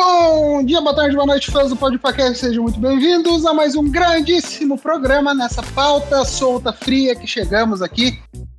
Bom dia, boa tarde, boa noite, fãs do Podcast, sejam muito bem-vindos a mais um grandíssimo programa nessa pauta solta, fria que chegamos aqui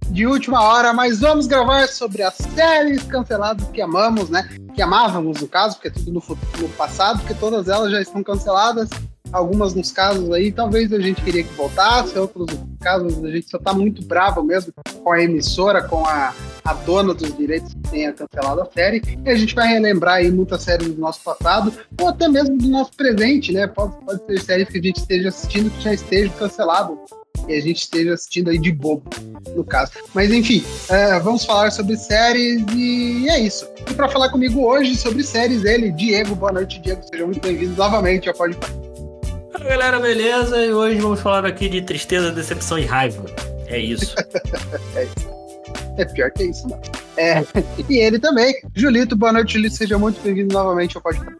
de última hora, mas vamos gravar sobre as séries canceladas que amamos, né? Que amávamos, no caso, porque é tudo no, no passado, porque todas elas já estão canceladas algumas nos casos aí, talvez a gente queria que voltasse, outros casos a gente só tá muito bravo mesmo com a emissora, com a, a dona dos direitos que tenha cancelado a série, e a gente vai relembrar aí muitas séries do nosso passado, ou até mesmo do nosso presente, né? Pode, pode ser séries que a gente esteja assistindo que já esteja cancelado e a gente esteja assistindo aí de bobo, no caso. Mas enfim, é, vamos falar sobre séries e é isso. E para falar comigo hoje sobre séries, ele, Diego. Boa noite, Diego. Sejam muito bem-vindos novamente ao Pode Fala galera, beleza? E hoje vamos falar aqui de tristeza, decepção e raiva. É isso. é isso. É pior que isso, não. É, e ele também. Julito, boa noite, Julito. Seja muito bem-vindo novamente ao podcast.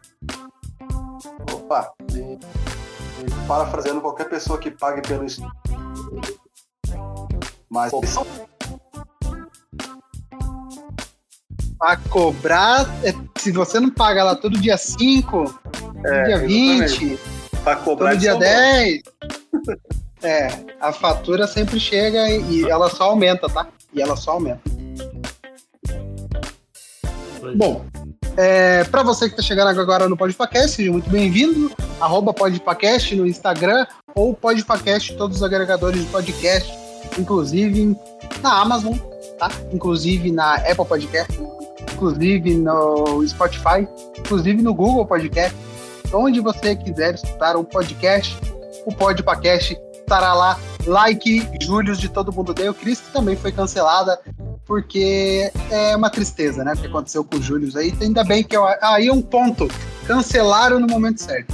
Opa, e, e parafraseando qualquer pessoa que pague pelo estudo. Mas a cobrar, é, se você não paga lá todo dia 5, é, dia 20, Pra cobrar Todo dia 10. é, a fatura sempre chega e, e ela só aumenta, tá? E ela só aumenta. Bom, é, para você que está chegando agora no Podpacast, seja muito bem-vindo. Arroba Podpacast no Instagram ou Podpacast todos os agregadores de podcast, inclusive na Amazon, tá? Inclusive na Apple Podcast, inclusive no Spotify, inclusive no Google Podcast onde você quiser escutar um podcast, o Podpacast estará lá. Like, Július de Todo Mundo Deu. Cristo também foi cancelada, porque é uma tristeza, né? O que aconteceu com o Július aí. Ainda bem que eu, aí é um ponto. Cancelaram no momento certo.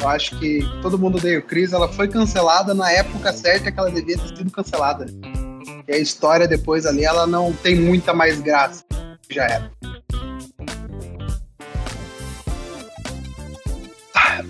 Eu acho que Todo Mundo Deu Cris, ela foi cancelada na época certa que ela devia ter sido cancelada. E a história depois ali, ela não tem muita mais graça. Já era.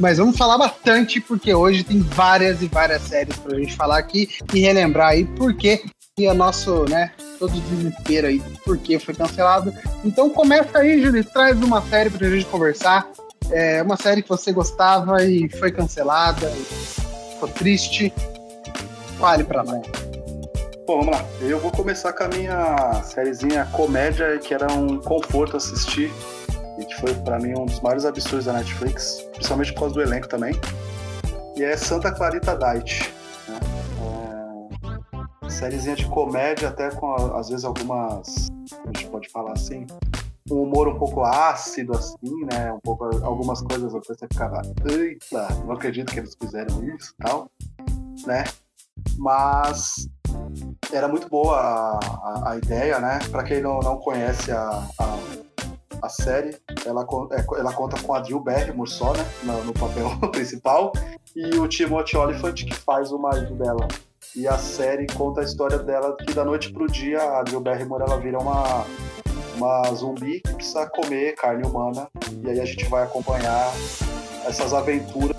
Mas vamos falar bastante, porque hoje tem várias e várias séries pra gente falar aqui e relembrar aí porque e a nosso, né, todo desespero aí, porque foi cancelado. Então começa aí, Júlio, traz uma série pra gente conversar. É uma série que você gostava e foi cancelada, ficou triste. Fale pra nós. Bom, vamos lá. Eu vou começar com a minha sériezinha comédia, que era um conforto assistir e que foi para mim um dos maiores absurdos da Netflix, principalmente por causa do elenco também. E é Santa Clarita Diet. Né? É... Sériezinha de comédia, até com às vezes algumas. A gente pode falar assim. Um humor um pouco ácido, assim, né? Um pouco, algumas coisas até você ficava. Eita, não acredito que eles fizeram isso e tal. Né? Mas era muito boa a, a, a ideia, né? Para quem não, não conhece a, a a série, ela, é, ela conta com a Drew Barrymore só, né, no, no papel principal, e o Timothy Olyphant que faz o marido dela. E a série conta a história dela que da noite pro dia a Drew Barrymore ela vira uma uma zumbi que precisa comer carne humana e aí a gente vai acompanhar essas aventuras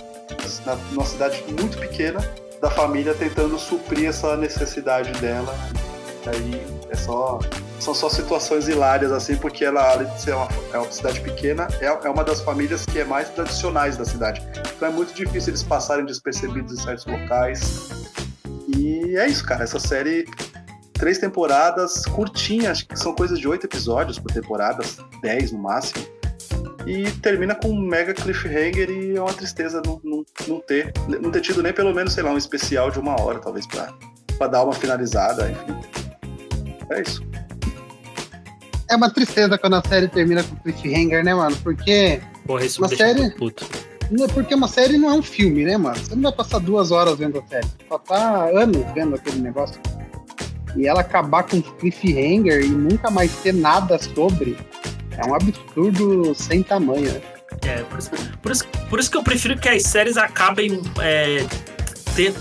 na, numa cidade muito pequena da família tentando suprir essa necessidade dela. E aí é só são só situações hilárias, assim, porque ela, além de ser uma, é uma cidade pequena, é, é uma das famílias que é mais tradicionais da cidade. Então é muito difícil eles passarem despercebidos em certos locais. E é isso, cara. Essa série, três temporadas, curtinha, acho que são coisas de oito episódios por temporada, dez no máximo. E termina com um mega cliffhanger e é uma tristeza não, não, não, ter, não ter tido nem pelo menos, sei lá, um especial de uma hora, talvez, pra, pra dar uma finalizada, enfim. É isso é uma tristeza quando a série termina com cliffhanger, né, mano? Porque. Porra, isso uma série. Puto. Porque uma série não é um filme, né, mano? Você não vai passar duas horas vendo a série. Só tá anos vendo aquele negócio. E ela acabar com cliffhanger e nunca mais ter nada sobre. É um absurdo sem tamanho, né? É, por isso, por isso, por isso que eu prefiro que as séries acabem. É,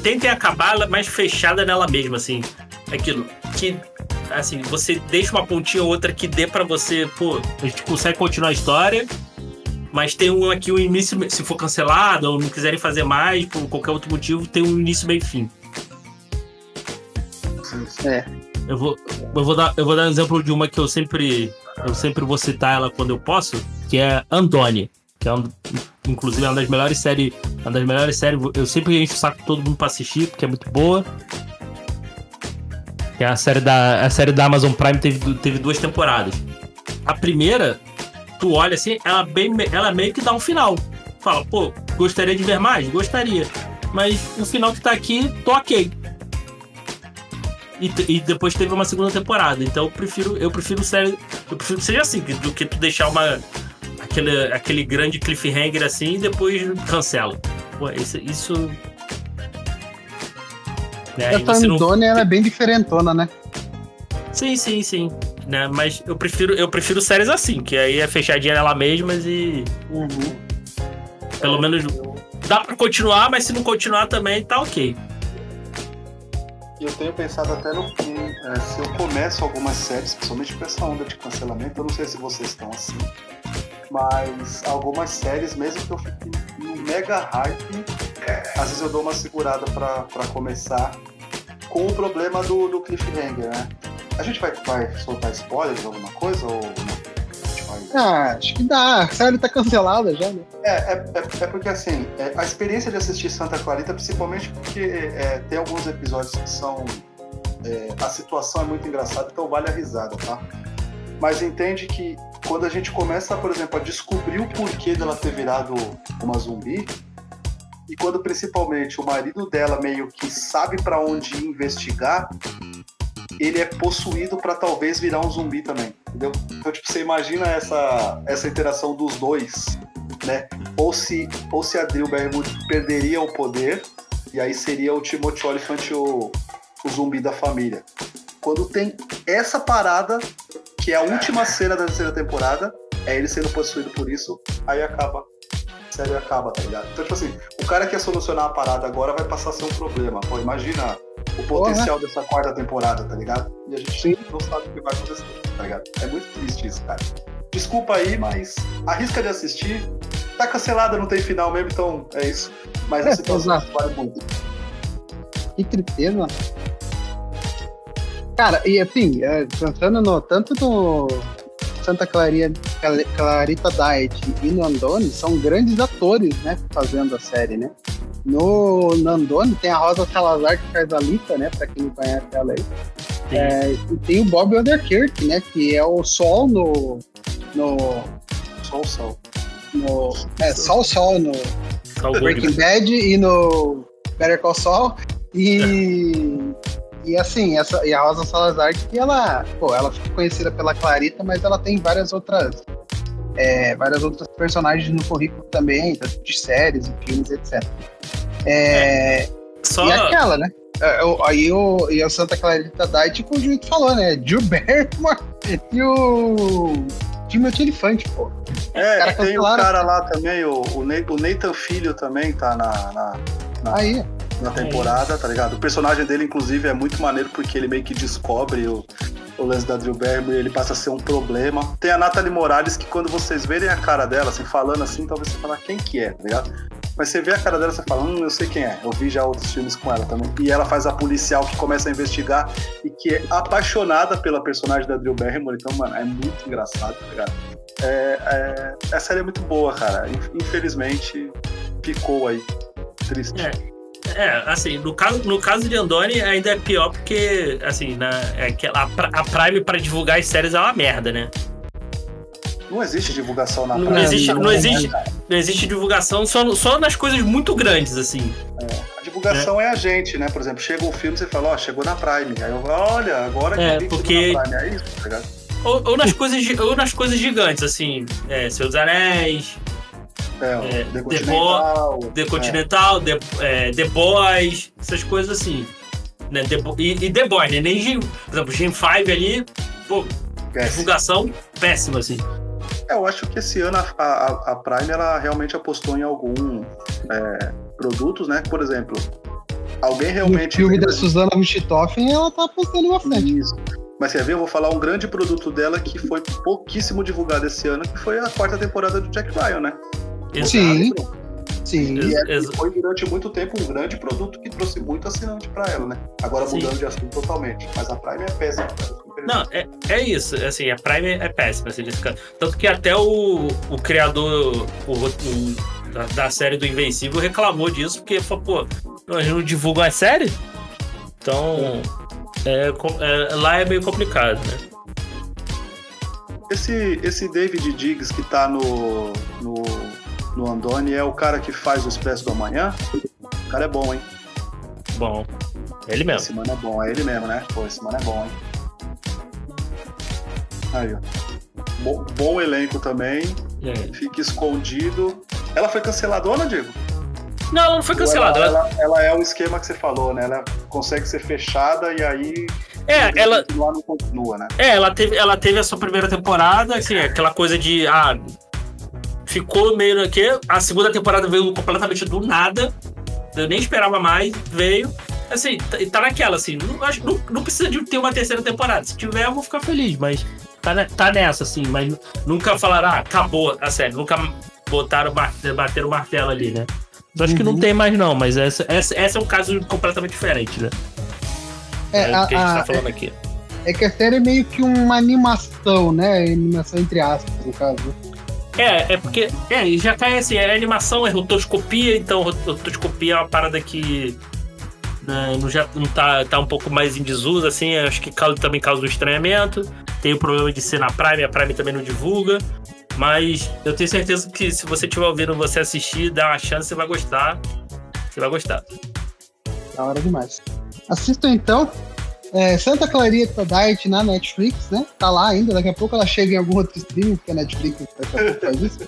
tentem acabar mais fechada nela mesma, assim. Aquilo. Que assim, você deixa uma pontinha ou outra que dê para você, pô, a gente consegue continuar a história, mas tem um aqui um início, se for cancelado ou não quiserem fazer mais por qualquer outro motivo, tem um início meio fim. É. Eu vou, eu vou dar, eu vou dar um exemplo de uma que eu sempre, eu sempre vou citar ela quando eu posso, que é Andone. que é um, inclusive é uma das melhores séries. Uma das melhores séries. Eu sempre encho o saco todo mundo pra assistir, porque é muito boa. Que é a série da, a série da Amazon Prime teve, teve duas temporadas. A primeira, tu olha assim, ela, bem, ela meio que dá um final. Fala, pô, gostaria de ver mais? Gostaria. Mas o final que tá aqui, tô ok. E, e, depois teve uma segunda temporada. Então eu prefiro, eu prefiro série. Eu prefiro que seja assim, do que tu deixar uma. Aquele, aquele grande cliffhanger assim e depois cancela. Pô, isso. isso né? Essa Andone não... é bem diferentona, né? Sim, sim, sim. Né? Mas eu prefiro, eu prefiro séries assim, que aí é fechadinha nela mesma e. Uhum. Pelo é, menos dá pra continuar, mas se não continuar também, tá ok. Eu tenho pensado até no que é, se eu começo algumas séries, principalmente com essa onda de cancelamento, eu não sei se vocês estão assim, mas algumas séries, mesmo que eu fique no mega hype, às vezes eu dou uma segurada para começar com o problema do, do cliffhanger, né? A gente vai, vai soltar spoilers, alguma coisa? Ou? Ah, acho que dá. A série tá cancelada já, né? É, é, é, é porque assim, é, a experiência de assistir Santa Clarita, principalmente porque é, tem alguns episódios que são. É, a situação é muito engraçada, então vale a risada, tá? Mas entende que quando a gente começa, por exemplo, a descobrir o porquê dela ter virado uma zumbi, e quando principalmente o marido dela meio que sabe para onde investigar, ele é possuído para talvez virar um zumbi também, entendeu? Então, tipo, você imagina essa, essa interação dos dois, né? Ou se, ou se a Drew perderia o poder, e aí seria o Timothy Olyphant o, o zumbi da família. Quando tem essa parada, que é a última cena da terceira temporada, é ele sendo possuído por isso, aí acaba série acaba, tá ligado? Então, tipo assim, o cara que ia solucionar a parada agora vai passar a ser um problema. Pô, imagina o potencial Porra. dessa quarta temporada, tá ligado? E a gente Sim. não sabe o que vai acontecer, tá ligado? É muito triste isso, cara. Desculpa aí, mas arrisca de assistir. Tá cancelada, não tem final mesmo, então é isso. Mas é, a situação vale muito. Que tristeza. Cara, e assim, é, pensando no, tanto no Santa Clarita, Clarita Diet e no Andoni são grandes atores, né, fazendo a série, né? No Nandone tem a Rosa Salazar que faz a Lita, né? Pra quem não conhece ela aí. É, e tem o Bob Underkirk, né? Que é o Sol no. no Sol Sol. No, é, Sol Sol no Breaking Bad e no Better Call Saul. E. E assim, essa, e a Rosa Salazar, que ela, pô, ela ficou conhecida pela Clarita, mas ela tem várias outras é, várias outras personagens no currículo também, de séries e filmes, etc. É, Só... E aquela, né? É, aí o, e o Santa Clarita Diet, como o Juito falou, né? Barrymore e o Timothy Elefante, pô. É, tem o cara lá também, o, o Nathan Filho também tá na, na, na, aí. Na temporada, tá ligado? O personagem dele, inclusive, é muito maneiro porque ele meio que descobre o, o lance da Drew Barrymore, ele passa a ser um problema. Tem a Natalie Morales, que quando vocês verem a cara dela, assim, falando assim, talvez você falar quem que é, tá ligado? Mas você vê a cara dela, você fala, hum, eu sei quem é. Eu vi já outros filmes com ela também. E ela faz a policial que começa a investigar e que é apaixonada pela personagem da Drew Barrymore. Então, mano, é muito engraçado, tá ligado? É, é, a série é muito boa, cara. Infelizmente, ficou aí. Triste. É. É, assim, no caso, no caso de Andoni ainda é pior porque, assim, na, é que a, a Prime para divulgar as séries é uma merda, né? Não existe divulgação na não Prime. Existe, não, não, existe, não existe divulgação só, só nas coisas muito grandes, assim. É. A divulgação é. é. a gente, né? Por exemplo, chega um filme você fala, ó, oh, chegou na Prime. Aí eu olha, agora que é, porque... na Prime, é isso, tá ligado? Ou, ou, nas coisas, ou nas coisas gigantes, assim, é, Seus Anéis, é, The Continental, The, Continental The, é, The Boys, essas coisas assim. Né? The, e, e The Boys, né? Nem Gen, por exemplo, Gen 5 ali, pô, divulgação péssima, assim. É, eu acho que esse ano a, a, a Prime ela realmente apostou em algum é, produtos, né? Por exemplo, alguém realmente. O filme da Susana Richthofen, ela tá apostando uma frente. Isso. Mas quer ver? Eu vou falar um grande produto dela que foi pouquíssimo divulgado esse ano, que foi a quarta temporada do Jack Ryan, né? Sim. Sim. E é, foi durante muito tempo um grande produto que trouxe muito assinante para ela, né? Agora Sim. mudando de assunto totalmente. Mas a Prime é péssima. Não, é, é isso. Assim, a Prime é péssima. Assim, tanto que até o, o criador o, o, da, da, série do Invencível reclamou disso, porque falou, pô, nós não divulgam a série? Então, é, é, lá é meio complicado, né? Esse, esse David Diggs que tá no, no, no Andoni é o cara que faz o Expresso do Amanhã? O cara é bom, hein? Bom. É ele mesmo. Esse mano é bom, é ele mesmo, né? Pô, esse mano é bom, hein? Aí, ó. Bom, bom elenco também. É. Fica escondido. Ela foi canceladona, Diego? Não, ela não foi cancelada. Ela, ela, ela, é o esquema que você falou, né? Ela consegue ser fechada e aí. É, ela. Continuar, não continua, né? É, ela teve, ela teve a sua primeira temporada, assim, aquela coisa de. Ah, ficou meio aqui. A segunda temporada veio completamente do nada. Eu nem esperava mais, veio. Assim, tá, tá naquela, assim, não, acho, não, não precisa de ter uma terceira temporada. Se tiver, eu vou ficar feliz, mas tá, tá nessa, assim, mas nunca falaram, ah, acabou a série, nunca botaram, bateram o martelo ali, né? Eu acho uhum. que não uhum. tem mais, não, mas essa, essa, essa é um caso completamente diferente, né? É, é a, que a gente tá falando é, aqui. É que a série é meio que uma animação, né? Animação entre aspas, no caso. É, é porque. É, já cai assim, é animação, é rotoscopia, então rotoscopia é uma parada que. Né, não, já não tá, tá um pouco mais em desuso, assim, acho que causa, também causa um estranhamento. Tem o problema de ser na Prime, a Prime também não divulga. Mas eu tenho certeza que se você estiver ouvindo você assistir, dá uma chance, você vai gostar. Você vai gostar. Da hora demais. Assistam então. É, Santa Clarita Diet na Netflix, né? Tá lá ainda, daqui a pouco ela chega em algum outro stream, porque a Netflix daqui a pouco faz isso.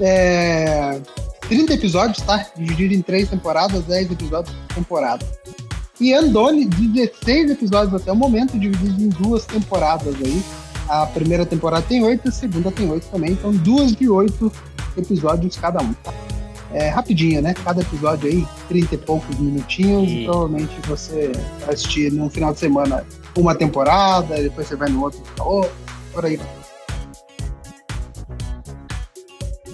É, 30 episódios, tá? Dividido em três temporadas, 10 episódios por temporada. E Andone, 16 episódios até o momento, divididos em duas temporadas aí. A primeira temporada tem oito, a segunda tem oito também, então duas de oito episódios cada um. É rapidinho, né? Cada episódio aí, trinta e poucos minutinhos, e... provavelmente você vai assistir num final de semana uma temporada, depois você vai no outro, outro por aí.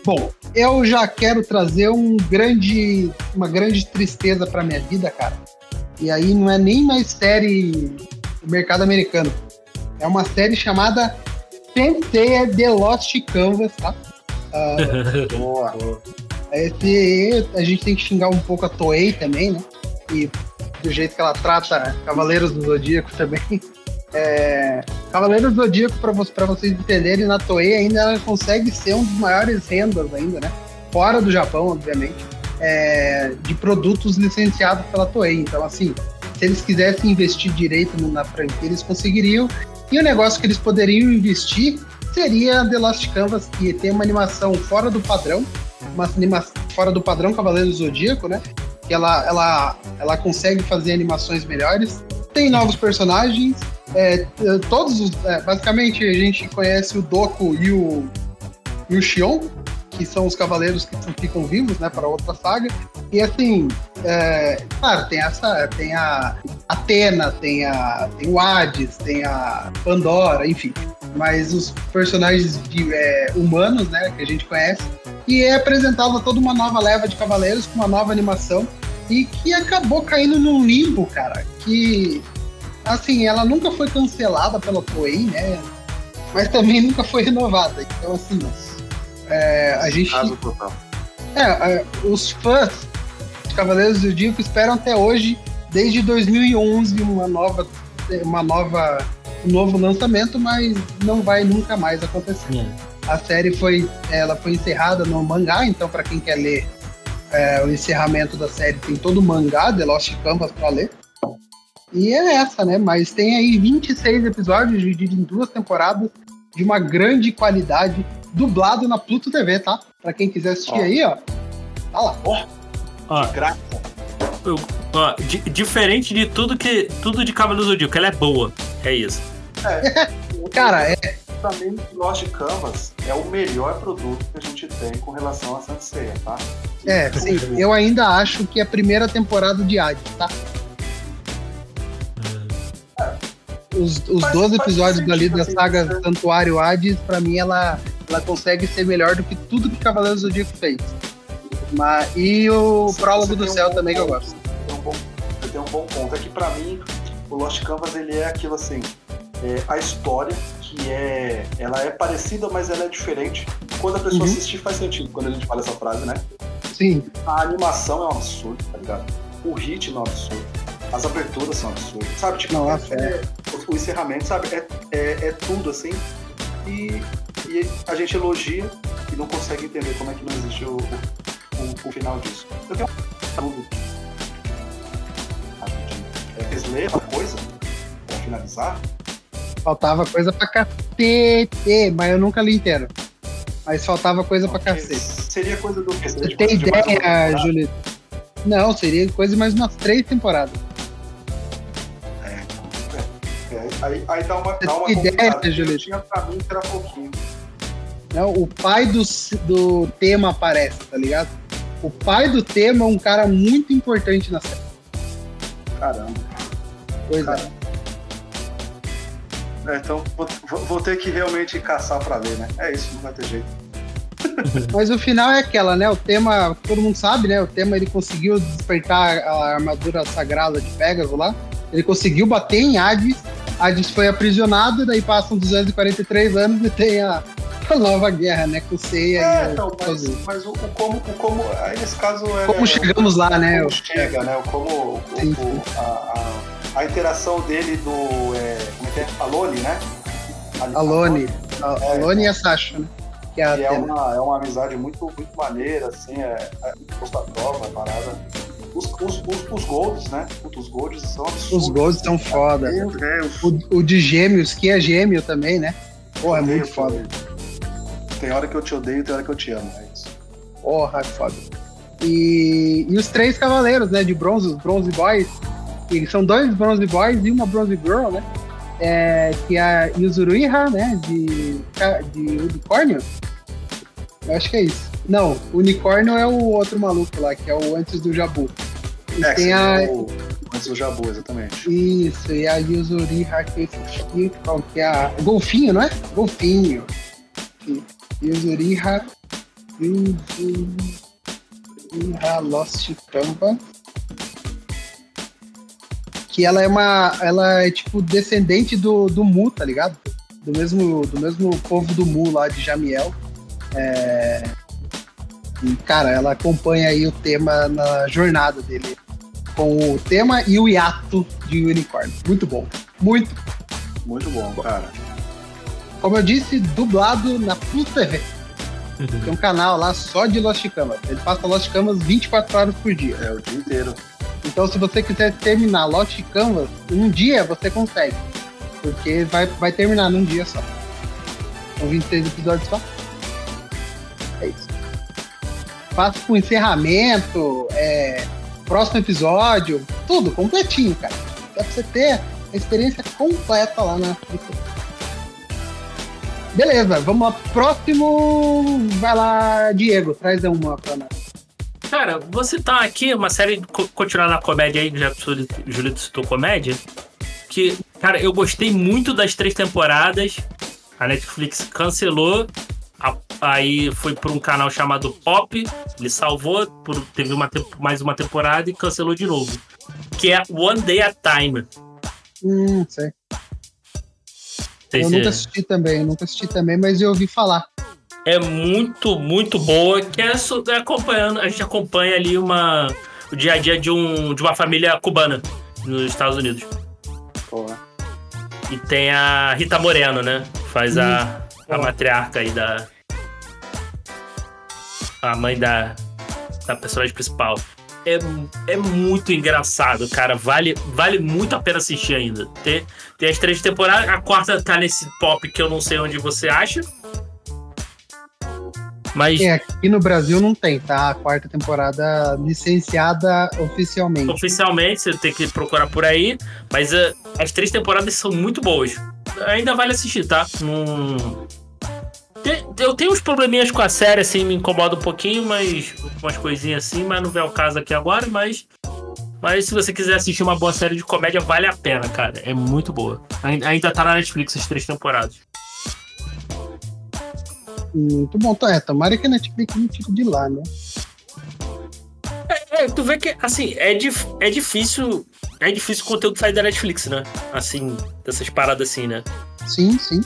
Bom, eu já quero trazer um grande, uma grande tristeza para minha vida, cara. E aí não é nem mais série do mercado americano. É uma série chamada Sensei The Lost Canvas, tá? Uh, boa. Esse, a gente tem que xingar um pouco a Toei também, né? E do jeito que ela trata Cavaleiros do Zodíaco também. É, Cavaleiros do Zodíaco, para vocês entenderem, na Toei ainda ela consegue ser um dos maiores rendas ainda, né? Fora do Japão, obviamente, é, de produtos licenciados pela Toei. Então, assim, se eles quisessem investir direito na franquia, eles conseguiriam. E o negócio que eles poderiam investir seria The Last Canvas, que tem uma animação fora do padrão, uma animação fora do padrão Cavaleiro do Zodíaco, né? Que ela, ela, ela consegue fazer animações melhores. Tem novos personagens, é, todos os, é, basicamente a gente conhece o Doku e o, e o Shion, que são os cavaleiros que ficam vivos, né, para outra saga. E assim, é, claro, tem essa, tem a Atena, tem a tem o Hades, tem a Pandora, enfim. Mas os personagens de, é, humanos, né, que a gente conhece, e é apresentada toda uma nova leva de cavaleiros com uma nova animação e que acabou caindo num limbo, cara, que assim, ela nunca foi cancelada pela Toei, né? Mas também nunca foi renovada. Então, assim, é, a gente. É, é, os fãs de Cavaleiros do Zodíaco esperam até hoje, desde 2011, uma nova, uma nova, um novo lançamento, mas não vai nunca mais acontecer. A série foi, ela foi encerrada no mangá, então para quem quer ler é, o encerramento da série tem todo o mangá The Lost Canvas para ler. E é essa, né? Mas tem aí 26 episódios divididos em duas temporadas de uma grande qualidade dublado na Pluto TV, tá? Pra quem quiser assistir ó. aí, ó. Tá lá. Ó, ó. De graça. Eu, ó, di diferente de tudo que. Tudo de Cavaleiro Zodíaco, ela é boa. É isso. É. Cara, é. Também Lost Canvas é o melhor produto que a gente tem com relação a Sanseia, tá? É, sim. Eu ainda acho que é a primeira temporada de Hades, tá? os, os faz, 12 episódios dali da saga né? Santuário Hades, pra mim, ela, ela consegue ser melhor do que tudo que Cavaleiros do Zodíaco fez. Mas, e o Sim, Prólogo do Céu um também ponto, que eu gosto. Tem um, bom, tem um bom ponto. É que pra mim, o Lost Canvas, ele é aquilo assim, é, a história, que é. Ela é parecida, mas ela é diferente. Quando a pessoa Uhum. assistir, faz sentido quando a gente fala essa frase, né? Sim. A animação é um absurdo, tá ligado? O ritmo é um absurdo. As aberturas são absurdas. Sabe, tipo, Nossa, é, o, o encerramento, sabe? É, é, é tudo assim. E, e a gente elogia e não consegue entender como é que não existe o, o, o final disso. Eu tenho uma dúvida. Rapidinho. É, Vocês leram a coisa? Pra finalizar? Faltava coisa pra cacete, mas eu nunca li inteiro. Mas faltava coisa pra cacete. Seria coisa do quê? Você tem uma ideia? Julito? Não, seria coisa de mais umas três temporadas. É, aí, aí dá uma, Você dá uma ideia, Julito? Tinha pra mim era pouquinho. Não, o pai do, do tema aparece, tá ligado? O pai do tema é um cara muito importante na série. Caramba. Pois é. É, então vou, vou- ter que realmente caçar pra ver, né? É isso, não vai ter jeito. Mas o final é aquela, né? O tema, todo mundo sabe, né? O tema ele conseguiu despertar a armadura sagrada de Pegasus lá. Ele conseguiu bater em Hades. Hades foi aprisionado, daí passam 243 anos e tem a, a nova guerra, né? Com o Seiya É, e então, mas, mas o, o como, o como. Aí nesse caso é. Como chegamos lá, né? Como chega, né? O como. o- a, a, a interação dele do. É, como é que é? Alone, né? Alone. A É, Alone e a Sasha, né? Que é a é uma, é uma amizade muito, muito maneira, assim, é, é posta à prova, a parada. Os, os, os, os golds, né? Os golds são absurdos. Os golds são foda. Meu Deus. O, o de gêmeos, que é gêmeo também, né? Porra, é Odeio, muito foda. Tem hora que eu te odeio, tem hora que eu te amo, é isso. Porra, é foda. E, e os três cavaleiros, né? De bronze, os Bronze Boys. Que são dois Bronze Boys e uma Bronze Girl, né? É, que é a Yuzuruiha, né? De, de unicórnio. Eu acho que é isso. Não, o unicórnio é o outro maluco lá, que é o antes do Jabu. E É, que tem a, seria o, antes do Jabu, exatamente. Isso, e a Yuzuriha que aqui, qual que é a. Golfinho, não é? Golfinho. Yuzuriha. Yuzuriha Lost Canvas. Que ela é uma. Ela é tipo descendente do, do Mu, tá ligado? Do mesmo, do mesmo povo do Mu lá de Jamiel. É, E, cara, ela acompanha aí o tema na jornada dele com o tema e o hiato de unicórnio. Muito bom. Muito. Muito bom, cara. Como eu disse, dublado na Plus TV. Tem um canal lá só de Lost Canvas. Ele passa Lost Canvas 24 horas por dia. É o dia inteiro. Então, se você quiser terminar Lost Canvas, um dia você consegue. Porque vai, vai terminar num dia só. São 26 episódios só. É isso. Passa com encerramento, é, próximo episódio, tudo completinho, cara. Dá pra você ter a experiência completa lá na. Beleza, vamos lá. Próximo. Vai lá, Diego, traz uma pra nós. Cara, vou citar aqui uma série, co- continuar na comédia aí, já que o Julito- citou comédia, que, cara, eu gostei muito das três temporadas, a Netflix cancelou, a- aí foi por um canal chamado Pop, ele salvou, por- teve uma, mais uma temporada e cancelou de novo, que é One Day at Time. Hum, sei. Sei Eu se- nunca assisti também, eu nunca assisti também, mas eu ouvi falar. É muito, muito boa, que é, é acompanhando, a gente acompanha ali uma, o dia a dia de, um, de uma família cubana nos Estados Unidos. Pô, E tem a Rita Moreno, né? Faz a, a Ó. matriarca aí da. A mãe da, da personagem principal. É, é muito engraçado, cara. Vale, vale muito a pena assistir ainda. Tem, tem as três temporadas. A quarta tá nesse pop que eu não sei onde você acha. Mas É, aqui no Brasil não tem, tá? A quarta temporada licenciada oficialmente. oficialmente você tem que procurar por aí. Mas eh, as três temporadas são muito boas. Ainda vale assistir, tá? Tem- Eu tenho uns probleminhas com a série, assim, me incomoda um pouquinho, mas. Umas coisinhas assim, mas não vem ao caso aqui agora, mas. Mas se você quiser assistir uma boa série de comédia, vale a pena, cara. É muito boa. Ain- Ainda tá na Netflix as três temporadas. Muito bom. Tá, É, tomara que a Netflix não tire de lá, né? É, tu vê que, assim, é, dif- é difícil é difícil o conteúdo sair da Netflix, né? Assim, dessas paradas assim, né? Sim, sim.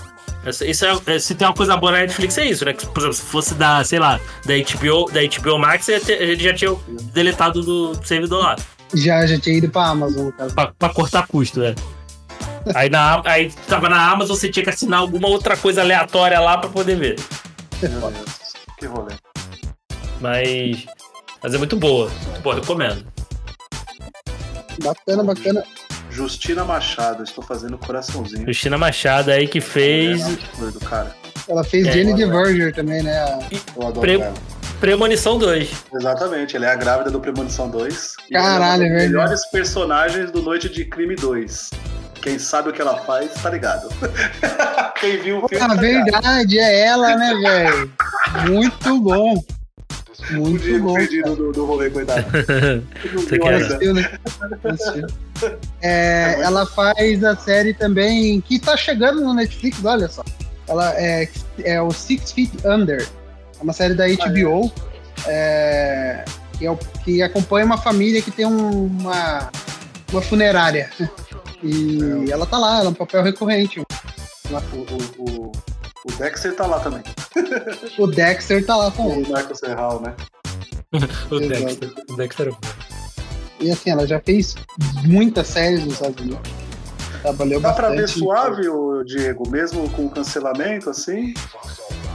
Essa- é, é- se tem uma coisa boa na Netflix é isso, né? Que, por exemplo, se fosse da, sei lá, da HBO, da HBO Max, ele já tinha deletado do servidor lá. Já, já tinha ido pra Amazon, caso. Pra, pra cortar custo, né? Aí, na, aí tava na Amazon, você tinha que assinar alguma outra coisa aleatória lá pra poder ver. Meu Deus, que rolê. Mas. Mas é muito boa. Muito boa, recomendo. Bacana, bacana. Justina Machado, estou fazendo coraçãozinho. Cristina Machado aí que fez É, que doido, cara. Ela fez É, Jenny olha. DeVerger também, né? Eu adoro Pre- ela. Premonição 2. Exatamente, ela é a grávida do Premonição 2. E Caralho, é é uma das verdade. melhores personagens do Noite de Crime 2. Quem sabe o que ela faz, tá ligado. Quem viu o filme, Ah, tá ligado. verdade, é ela, né, velho? Muito bom. O Muito Diego bom. perdido do, do rolê, coitado. Você quer- né? É, ela faz a série também que tá chegando no Netflix, olha só. Ela é, é o Six Feet Under. É uma série da HBO é, que, é que acompanha uma família que tem um- uma, uma funerária. E ela tá lá, ela é um papel recorrente. O, o, o, o Dexter tá lá também. O Dexter tá lá com O. Michael Serral, né? O. Dexter. O Dexter. E assim, ela já fez muitas séries nos Estados Unidos. Trabalhou Dá pra ver suave, ô, Diego, mesmo com o cancelamento, assim?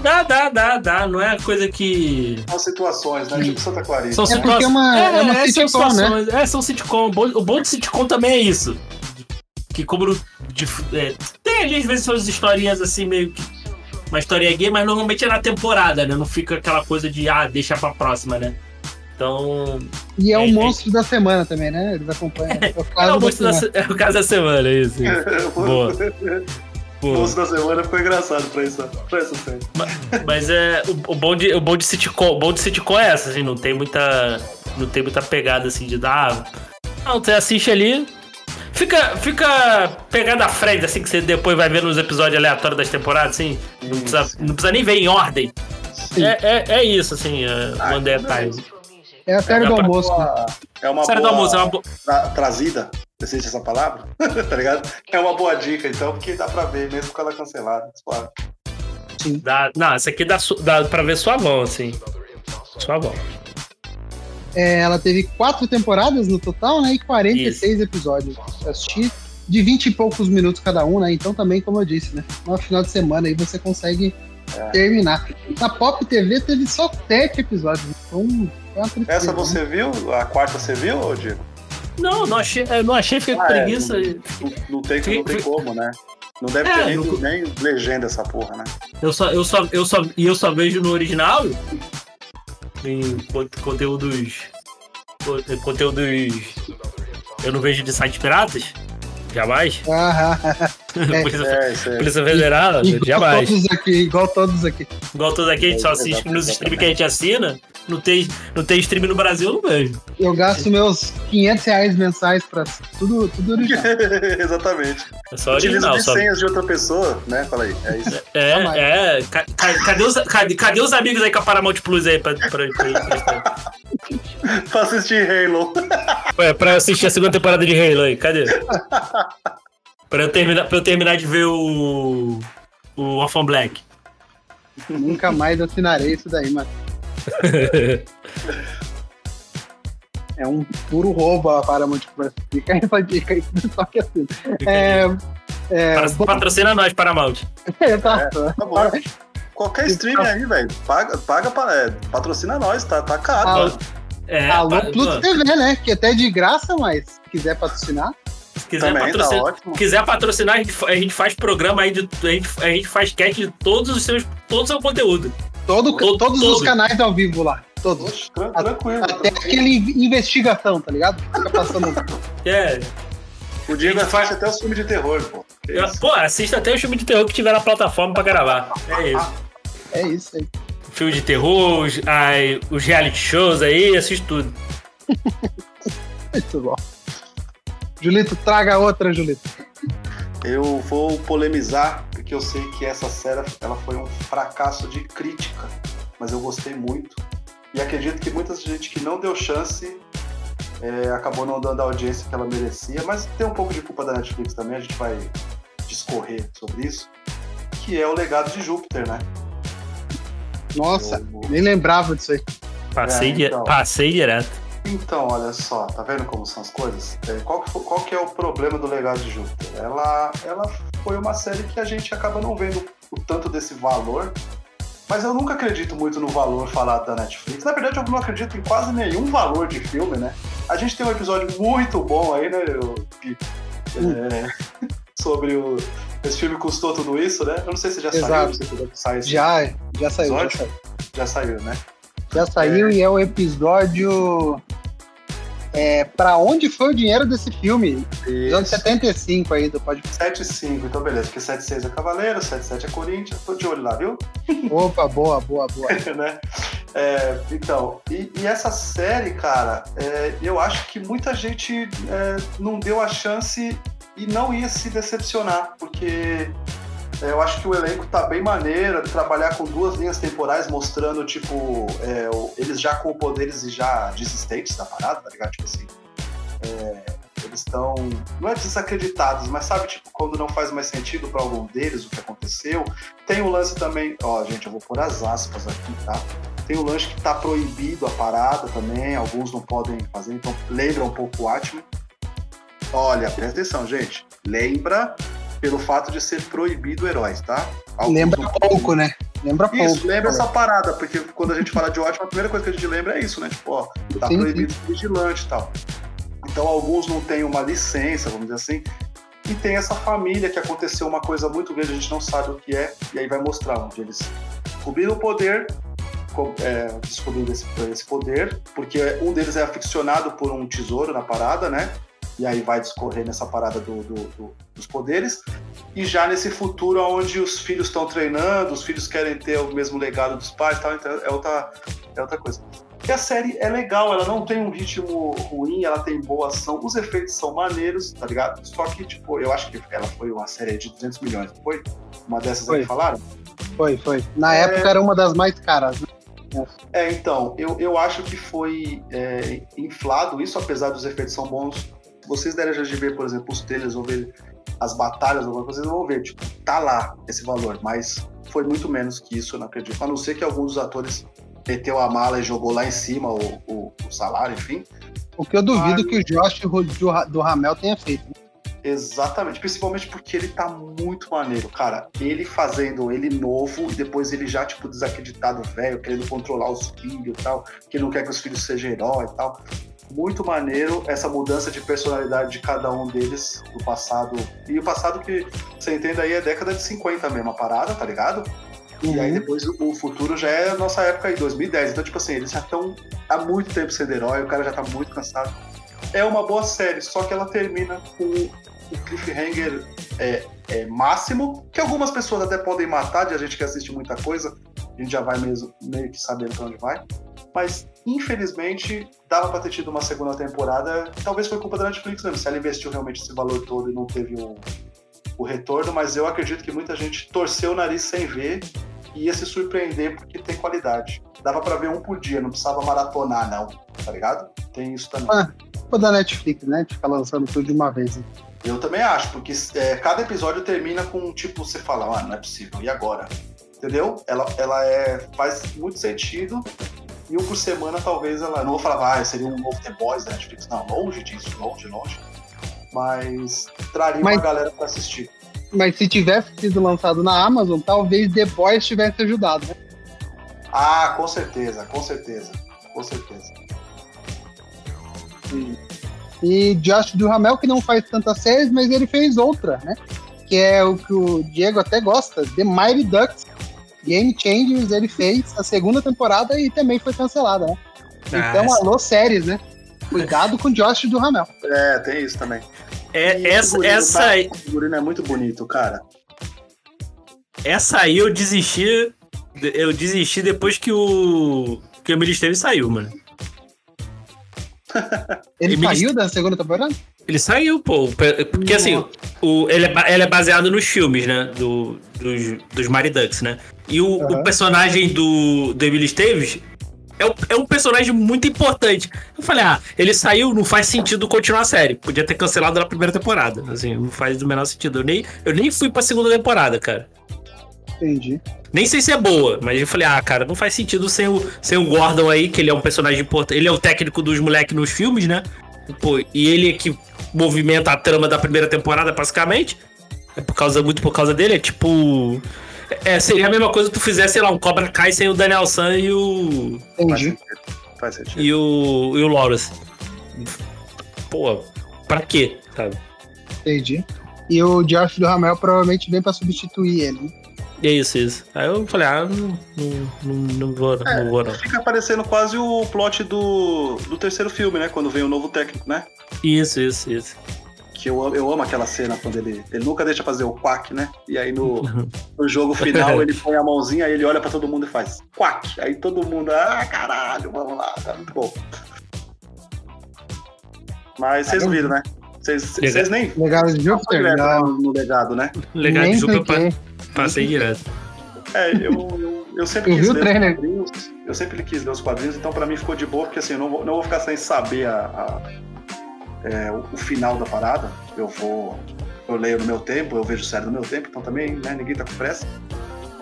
Dá, dá, dá, dá. Não é coisa que. São situações, né? Tipo Santa Clarita. São É né? porque é uma, é, uma são sitcom, né? situações. É, são sitcom. O bom- O de sitcom também é isso. Que como no- de- é, tem ali às vezes suas historinhas assim, meio que. Uma história gay, mas normalmente é na temporada, né? Não fica aquela coisa de, ah, deixa pra próxima, né? Então. E é o É, é. monstro da semana também, né? Eles acompanham. É o É caso o, da monstro da semana. se- é o caso da semana, isso. isso. Boa. O da semana ficou engraçado pra essa, pra essa série. Mas é. O, o, bom de, o bom de sitcom, o bom de sitcom é essa, assim, não tem muita. Não tem muita pegada assim de dar. Não, você assiste ali. Fica, fica pegada à frente, assim, que você depois vai ver nos episódios aleatórios das temporadas, assim. Não precisa, não precisa nem ver em ordem. É, é, é isso, assim, é, Ah, One Day at a Time. É a série É do pra- almoço. É uma Série do boa almoço, é uma boa. tra- trazida, existe essa palavra, tá ligado? É uma boa dica, então, porque dá pra ver, mesmo com ela cancelada. suave. Dá, não, essa aqui dá, su- dá pra ver suavão, assim. Suavão. É, ela teve quatro temporadas no total, né? E 46 episódios. Eu assisti de 20 e poucos minutos cada um, né? Então também, como eu disse, né? No final de semana aí você consegue É. terminar. Na Pop TV teve só sete episódios. Então, uma tristeza, Essa né? você viu? A quarta você viu, ô Diego? Não, não achei, eu não achei, fiquei com Ah, é, preguiça. Não, não tem, não tem fiquei- como, né? Não deve É, ter nem, não- nem legenda essa porra, né? Eu só, eu só, eu só, e eu só vejo no original em con- conteúdos, con- conteúdos, eu não vejo de sites piratas, jamais. Ah, É. Polícia, É, isso aí. Polícia Federal, igual jamais. todos aqui, igual todos aqui. Igual todos aqui a gente só assiste nos streams que a gente assina, não tem, não tem stream no Brasil, eu não vejo. Eu gasto meus 500 reais mensais pra tudo, tudo original. Exatamente. É só original, de só. senhas de outra pessoa, né? Fala aí, é isso. É, é. Ca- ca- Cadê os, cadê, cadê os amigos aí com a Paramount Plus aí pra, pra, pra, pra, pra assistir Halo. Ué, pra assistir a segunda temporada de Halo aí, cadê? pra, eu terminar, pra eu terminar de ver o. O Orphan Black. Nunca mais assinarei isso daí, mano. É um puro roubo a Paramount Plus. Fica aí essa dica aí, só que assim. É, é, Para- bom, Patrocina nós, Paramount. exato. Tá bom. Qualquer stream aí, velho. Paga, paga pra, é, patrocina nós, tá, tá caro. Ah, mano. É, Alô, pa- Pluto TV, né? Que até é de graça, mas se quiser patrocinar. se quiser Também tá patrocinar. ótimo. quiser patrocinar, a gente, a gente faz programa aí de. A gente, a gente faz cast de todos os seus. Todo o seu conteúdo. Todo, Todo- todos todo. os canais ao vivo lá. Todos. Oxe, tran- tranquilo. Até aquele investigação, tá ligado? Fica passando. É. O Diego A gente faz até os filmes de terror, pô. Eu- isso? Pô, assista até o filme de terror que tiver na plataforma pra gravar. É isso. É isso aí. Filme de terror, os, ai, os reality shows aí, assiste tudo. Muito bom. Julito, traga outra, Julito. Eu vou polemizar, porque eu sei que essa série ela foi um fracasso de crítica, mas eu gostei muito. E acredito que muita gente que não deu chance é, acabou não dando a audiência que ela merecia, mas tem um pouco de culpa da Netflix também, a gente vai discorrer sobre isso, que é o legado de Júpiter, né? Nossa, nem lembrava disso aí. Passei, É, então. passei direto. Então, olha só, tá vendo como são as coisas? É, qual, que, qual que é o problema do legado de Júpiter? Ela, ela foi uma série que a gente acaba não vendo o tanto desse valor, mas eu nunca acredito muito no valor falado da Netflix. Na verdade, eu não acredito em quase nenhum valor de filme, né? A gente tem um episódio muito bom aí, né, eu- Pi? É, sobre o. Esse filme custou tudo isso, né? Eu não sei se já saiu, Exato. não sei quando é que sai esse Já, já saiu, já saiu. Já saiu, né? Já saiu e é o episódio. É, pra onde foi o dinheiro desse filme? Episódio 75 aí do Pode 7 5, então beleza, porque 7 6 é Cavaleiro, 7 7 é Corinthians, tô de olho lá, viu? Opa, boa, boa, boa. né? É, então, e, e essa série, cara, é, eu acho que muita gente é, não deu a chance e não ia se decepcionar, porque eu acho que o elenco tá bem maneiro, trabalhar com duas linhas temporais mostrando, tipo, é, eles já com poderes e já desistentes da parada, tá ligado? Tipo assim, é, eles estão, não é desacreditados, mas sabe, tipo, quando não faz mais sentido pra algum deles o que aconteceu. Tem o lance também, ó, gente, eu vou pôr as aspas aqui, tá? Tem o lance que tá proibido a parada também, alguns não podem fazer, então lembra um pouco o Watchmen. Olha, presta atenção, gente. Lembra pelo fato de ser proibido heróis, tá? Alguns Lembra pouco, né? Lembra pouco. Isso, lembra essa parada, porque quando a gente fala de Watchmen, a primeira coisa que a gente lembra é isso, né? Tipo, ó, tá Sim, proibido ser vigilante e tal. Então alguns não têm uma licença, vamos dizer assim. E tem essa família que aconteceu uma coisa muito grande, a gente não sabe o que é, e aí vai mostrar onde eles descobriram o poder, é, descobriram esse, esse poder, porque um deles é aficionado por um tesouro na parada, né? E aí vai discorrer nessa parada do- do- do- dos poderes. E já nesse futuro onde os filhos estão treinando, os filhos querem ter o mesmo legado dos pais e tal, então é outra, é outra coisa. E a série é legal, ela não tem um ritmo ruim, ela tem boa ação, os efeitos são maneiros, tá ligado? Só que, tipo, eu acho que ela foi uma série de 200 milhões, não foi? Uma dessas aí Foi. que falaram? Foi, foi. Na É. época era uma das mais caras. Né? É, então, eu, eu acho que foi é, inflado isso, apesar dos efeitos são bons. Se vocês derem a ver, por exemplo, os trailers ou ver as batalhas, alguma coisa, vocês vão ver, tipo, tá lá esse valor, mas foi muito menos que isso, eu não acredito. A não ser que alguns dos atores meteu a mala e jogou lá em cima o, o- o salário, enfim. O que eu duvido que o Josh do, do, Ramel tenha feito. né? Exatamente, principalmente porque ele tá muito maneiro, cara. Ele fazendo ele novo e depois ele já, tipo, desacreditado, velho, querendo controlar os filhos e tal, que não quer que os filhos sejam herói e tal. Muito maneiro essa mudança de personalidade de cada um deles do passado. E o passado que você entende aí é década de 50 mesmo, a parada, tá ligado? E aí Uhum. depois o futuro já é a nossa época aí, 2010. Então, tipo assim, eles já estão há muito tempo sendo herói, o cara já tá muito cansado. É uma boa série, só que ela termina com o cliffhanger é, é, máximo, que algumas pessoas até podem matar, de a gente que assiste muita coisa, a gente já vai mesmo, meio que sabendo pra onde vai. Mas, infelizmente, dava pra ter tido uma segunda temporada. Talvez foi culpa da Netflix mesmo, se ela investiu realmente esse valor todo e não teve o, o retorno, mas eu acredito que muita gente torceu o nariz sem ver e ia se surpreender porque tem qualidade. Dava pra ver um por dia, não precisava maratonar, não, tá ligado? Tem isso também. Ah. Culpa da Netflix, né? De ficar lançando tudo de uma vez. né? Eu também acho, porque é, cada episódio termina com um tipo, você fala, ah, não é possível, e agora? Entendeu? Ela, ela é, faz muito sentido, e um por semana talvez ela. Não vou falar, ah, seria um novo The Boys da Netflix, não, longe disso, longe, longe. Mas traria Mas- uma galera pra assistir. Mas se tivesse sido lançado na Amazon, talvez The Boys tivesse ajudado, né? Ah, com certeza, com certeza, com certeza. E Josh Duhamel, que não faz tantas séries, mas ele fez outra, né? Que é o que o Diego até gosta, The Mighty Ducks. Game Changers, ele fez a segunda temporada e também foi cancelada, né? Então, Ah, alô, séries, né? Cuidado com Josh Duhamel. É, tem isso também. é, E essa, figurino, essa, tá? aí- O figurino é muito bonito, cara. essa aí eu desisti. Eu desisti depois que o. Que o Esteves saiu, mano. Ele saiu da segunda temporada? Ele saiu, pô. Porque assim, o, ele, é, ele é baseado nos filmes, né? Do, dos, dos Mighty Ducks, né? E o, Aham. o personagem do, do Emily Esteves é um, é um personagem muito importante. Eu falei, ah, ele saiu, não faz sentido continuar a série. Podia ter cancelado na primeira temporada. Assim, não faz o menor sentido. Eu nem, eu nem fui pra segunda temporada, cara. Entendi. Nem sei se é boa, mas eu falei, ah, cara, não faz sentido sem o, sem o Gordon aí, que ele é um personagem importante. Ele é o técnico dos moleques nos filmes, né? Pô, e ele é que movimenta a trama da primeira temporada, basicamente. É por causa, muito por causa dele. É tipo. É, seria a mesma coisa que tu fizesse, sei lá, um Cobra Kai sem o Daniel San e o. Entendi. Faz sentido. E o. E o Lawrence. Pô, pra quê, sabe? Entendi. E o Josh do Ramel provavelmente vem pra substituir ele. né? É isso, isso. Aí eu falei, ah, não, não, não, não vou, não, É, não vou não. Fica parecendo quase o plot do, do terceiro filme, né? Quando vem o novo técnico, né? Isso, isso, isso. Que eu, eu amo aquela cena quando ele. Ele nunca deixa fazer o quack, né? E aí no, no jogo final ele põe a mãozinha, aí ele olha pra todo mundo e faz quack. Aí todo mundo, ah, caralho, vamos lá, tá muito bom. Mas vocês viram, né? Vocês nem Legado de direto, né, Não. no, legado, né? Legal, Nem eu cliquei. pa- passei direto. É, eu, eu, eu sempre Eu quis ler os quadrinhos. Eu sempre quis ler os quadrinhos, então pra mim ficou de boa, porque assim, eu não vou, não vou ficar sem saber a, a- é, o, o final da parada. Eu vou. Eu leio no meu tempo, eu vejo série no meu tempo, então também, né, ninguém tá com pressa.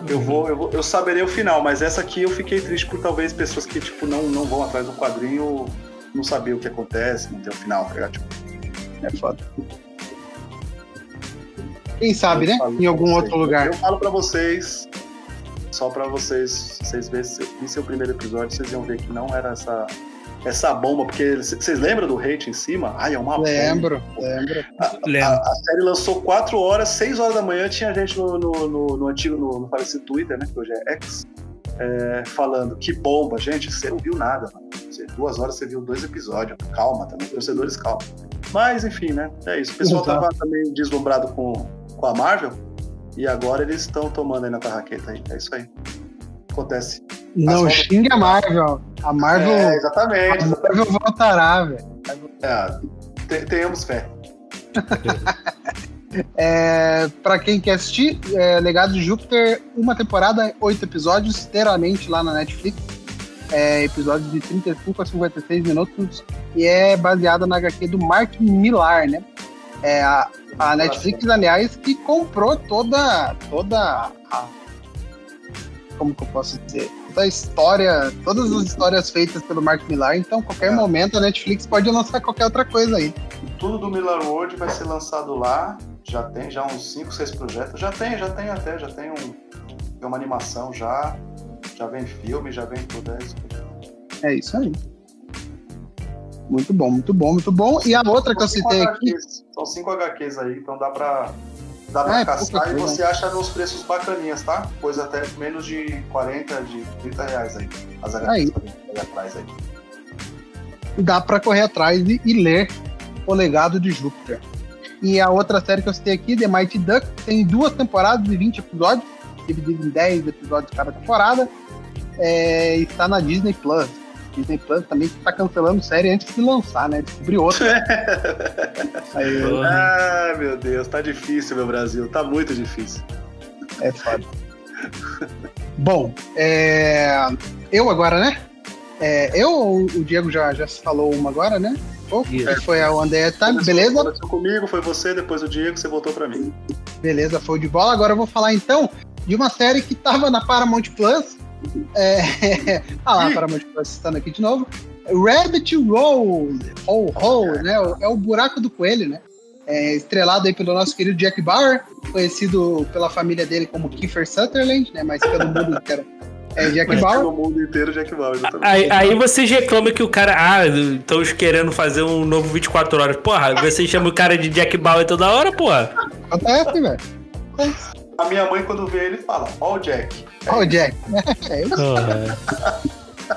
Eu vou, eu vou, eu saberei o final, mas essa aqui eu fiquei triste por talvez pessoas que, tipo, não, não vão atrás do quadrinho, não saber o que acontece, não ter o final, tá ligado? Tipo, É foda. Quem sabe, né? eu Em algum vocês. outro lugar. Eu falo pra vocês, só pra vocês, vocês verem, se vissem o primeiro episódio, vocês iam ver que não era essa, essa bomba, porque vocês lembram do hate em cima? Ai, é uma bomba. Lembro, lembro. A, Lembro. a série lançou 4 horas, 6 horas da manhã, tinha gente no, no, no- no antigo, no, no falecido Twitter, né? Que hoje é X, é, falando que bomba, gente, você não viu nada, mano. Você, duas horas você viu dois episódios. Calma também, torcedores, calma. Mas enfim, né? É isso. O pessoal Exato. tava também deslumbrado com, com a Marvel. E agora eles estão tomando aí na tarraqueta aí. É isso aí. Acontece. Não As xingue a Marvel. A Marvel, É, exatamente. a Marvel voltará, velho. É, fé. É, pra quem quer assistir, é, Legado de Júpiter, uma temporada, oito episódios, inteiramente lá na Netflix. É, episódios de 35 a 56 minutos. E é baseada na HQ do Mark Millar, né? É, a, a Netflix, aliás, que comprou toda, toda a. Como que eu posso dizer? Toda a história, todas as histórias feitas pelo Mark Millar. Então, qualquer É. momento, a Netflix pode lançar qualquer outra coisa aí. Tudo do Miller World vai ser lançado lá. Já tem já uns 5, 6 projetos. Já tem, já tem até, já tem, um, tem uma animação já. Já vem filme, já vem tudo. É isso. É isso aí. Muito bom, muito bom, muito bom. E a outra que eu cinco citei aqui, HQs. São 5 HQs aí, então dá pra, dá pra Ah, é caçar e você acha nos preços bacaninhas, tá? Coisa até menos de 40, de 30 reais aí. As Aí. atrás aí. dá pra correr atrás e, e ler O Legado de Júpiter. E a outra série que eu citei aqui, The Mighty Duck, tem duas temporadas de 20 episódios, dividido em 10 episódios cada temporada. É, está na Disney Plus. Disney Plus também está cancelando série antes de lançar, né? Descobri outra. Aí. Ah, meu Deus, tá difícil, meu Brasil. Tá muito difícil. É foda. Bom, é, eu agora, né? É, eu ou o Diego já, já se falou uma agora, né? Isso. que foi a One Day Time, Começou- beleza? Começou comigo, foi você, depois o Diego, você voltou pra mim. Beleza, foi de bola. Agora eu vou falar então de uma série que tava na Paramount Plus. É... ah lá, Ih. Paramount Plus estando aqui de novo. Rabbit Roll, Hole, Hole, né? É o buraco do coelho, né? É, estrelado aí pelo nosso querido Jack Bauer, conhecido pela família dele como Kiefer Sutherland, né? Mas pelo mundo inteiro é Jack Mas Bauer. pelo mundo inteiro, Jack Bauer. Aí, aí vocês reclamam que o cara. Ah, estão querendo fazer um novo 24 horas. Porra, vocês chamam o cara de Jack Bauer toda hora, porra. Acontece, velho. A minha mãe, quando vê ele, fala: Ó, o Jack. Ó, o Jack. É isso.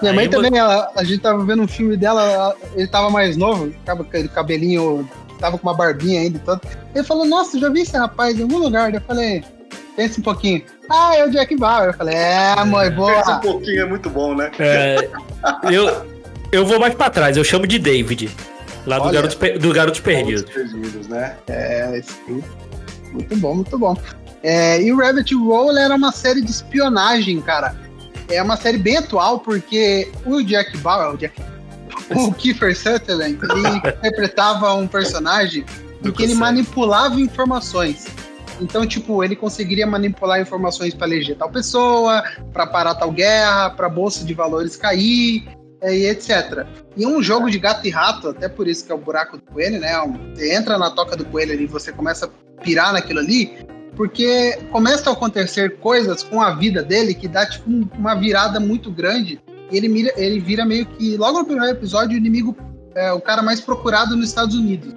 Minha Aí mãe vo- também, ela- a gente tava vendo um filme dela, ela- ele tava mais novo, tava com aquele cabelinho, tava com uma barbinha ainda e todo. Ele falou, nossa, já vi esse rapaz em algum lugar. Eu falei, pensa um pouquinho. Ah, é o Jack Bauer. Eu falei, é, mãe, um boa. pouquinho é muito bom, né? É, eu, eu vou mais pra trás, eu chamo de David. Lá do Olha. Garoto, Pe- do Garotos Perdidos. Todos perdidos, né? É, esse filme. Muito bom, muito bom. É, e o Rabbit Roll era uma série de espionagem, cara. é uma série bem atual, porque o Jack Bauer, o, Jack, o Kiefer Sutherland, ele interpretava um personagem em que ele manipulava informações. Então, tipo, ele conseguiria manipular informações para eleger tal pessoa, para parar tal guerra, para bolsa de valores cair, é, e etc. E um jogo de gato e rato, até por isso que é o buraco do coelho, né? Você entra na toca do coelho ali e você começa a pirar naquilo ali, porque começa a acontecer coisas com a vida dele que dá tipo uma virada muito grande. Ele, mira, ele vira meio que, logo no primeiro episódio, o inimigo é o cara mais procurado nos Estados Unidos.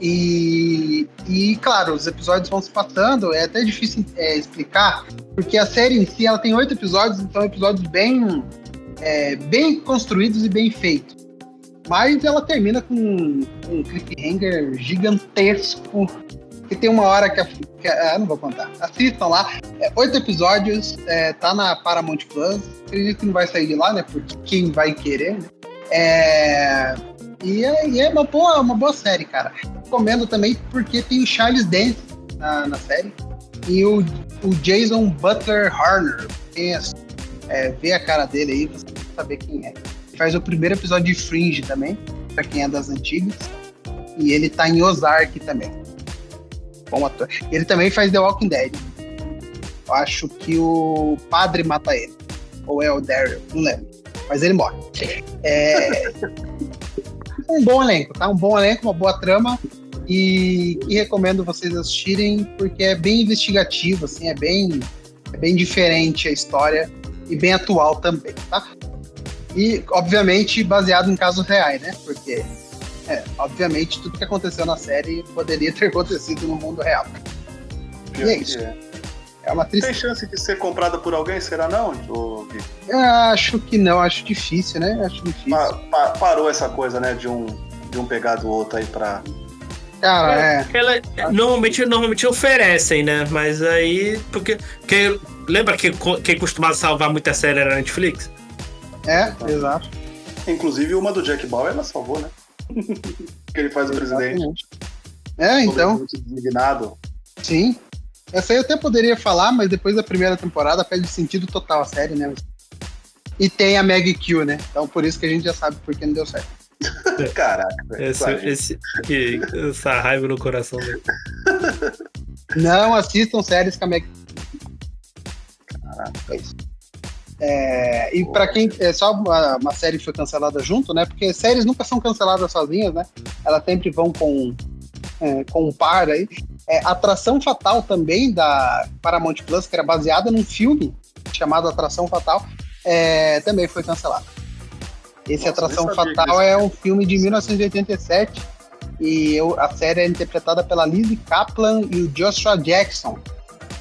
E, e claro, os episódios vão se passando, é até difícil é, explicar, porque a série em si ela tem oito episódios, então episódios bem, é, bem construídos e bem feitos. Mas ela termina com um cliffhanger gigantesco, que tem uma hora que, a, que a, ah, não vou contar. Assistam lá, é, oito episódios, é, tá na Paramount Plus. Acredito que não vai sair de lá, né? Porque quem vai querer, né? É, e é, e é uma, boa, uma boa série, cara. Recomendo também porque tem o Charles Dance na, na série e o, o Jason Butler Harner. Quem é, vê a cara dele aí, você vai saber quem é. Faz o primeiro episódio de Fringe também, pra quem é das antigas. E ele tá em Ozark também. Bom ator. Ele também faz The Walking Dead. Eu acho que o padre mata ele. Ou é o Daryl, não lembro. Mas ele morre. É. um bom elenco, tá? Um bom elenco, uma boa trama. E, e recomendo vocês assistirem, porque é bem investigativo, assim, é bem, é bem diferente a história e bem atual também, tá? E, obviamente, baseado em casos reais, né? Porque, é, obviamente, tudo que aconteceu na série poderia ter acontecido no mundo real. e é isso. É. é uma tristeza. Tem chance de ser comprada por alguém, será não, Eu acho que não, acho difícil, né? Acho difícil. Pa pa parou essa coisa, né, de um, de um pegar do outro aí pra. Cara, é. é. Ela, normalmente, normalmente oferecem, né? Mas aí. Porque. Que, lembra que quem costumava salvar muita série era a Netflix? É, exato. Inclusive uma do Jack Bauer ela salvou, né? Que ele faz o presidente. É, então. Indignado. Sim. Essa aí eu até poderia falar, mas depois da primeira temporada perde sentido total a série, né? E tem a Meg Q, né? Então por isso que a gente já sabe por que não deu certo. Caraca, esse, esse, que, essa raiva no coração dele. Não assistam séries com a Meg Caraca. É isso. É, e para quem é só uma, uma, série que foi cancelada junto, né? Porque séries nunca são canceladas sozinhas, né? Elas sempre vão com é, com um par aí. É, Atração Fatal também, da Paramount Plus, que era baseada num filme chamado Atração Fatal, é, também foi cancelado. Esse Nossa, Atração Fatal é um filme de 1987 e eu, a série é interpretada pela Lizzie Kaplan e o Joshua Jackson.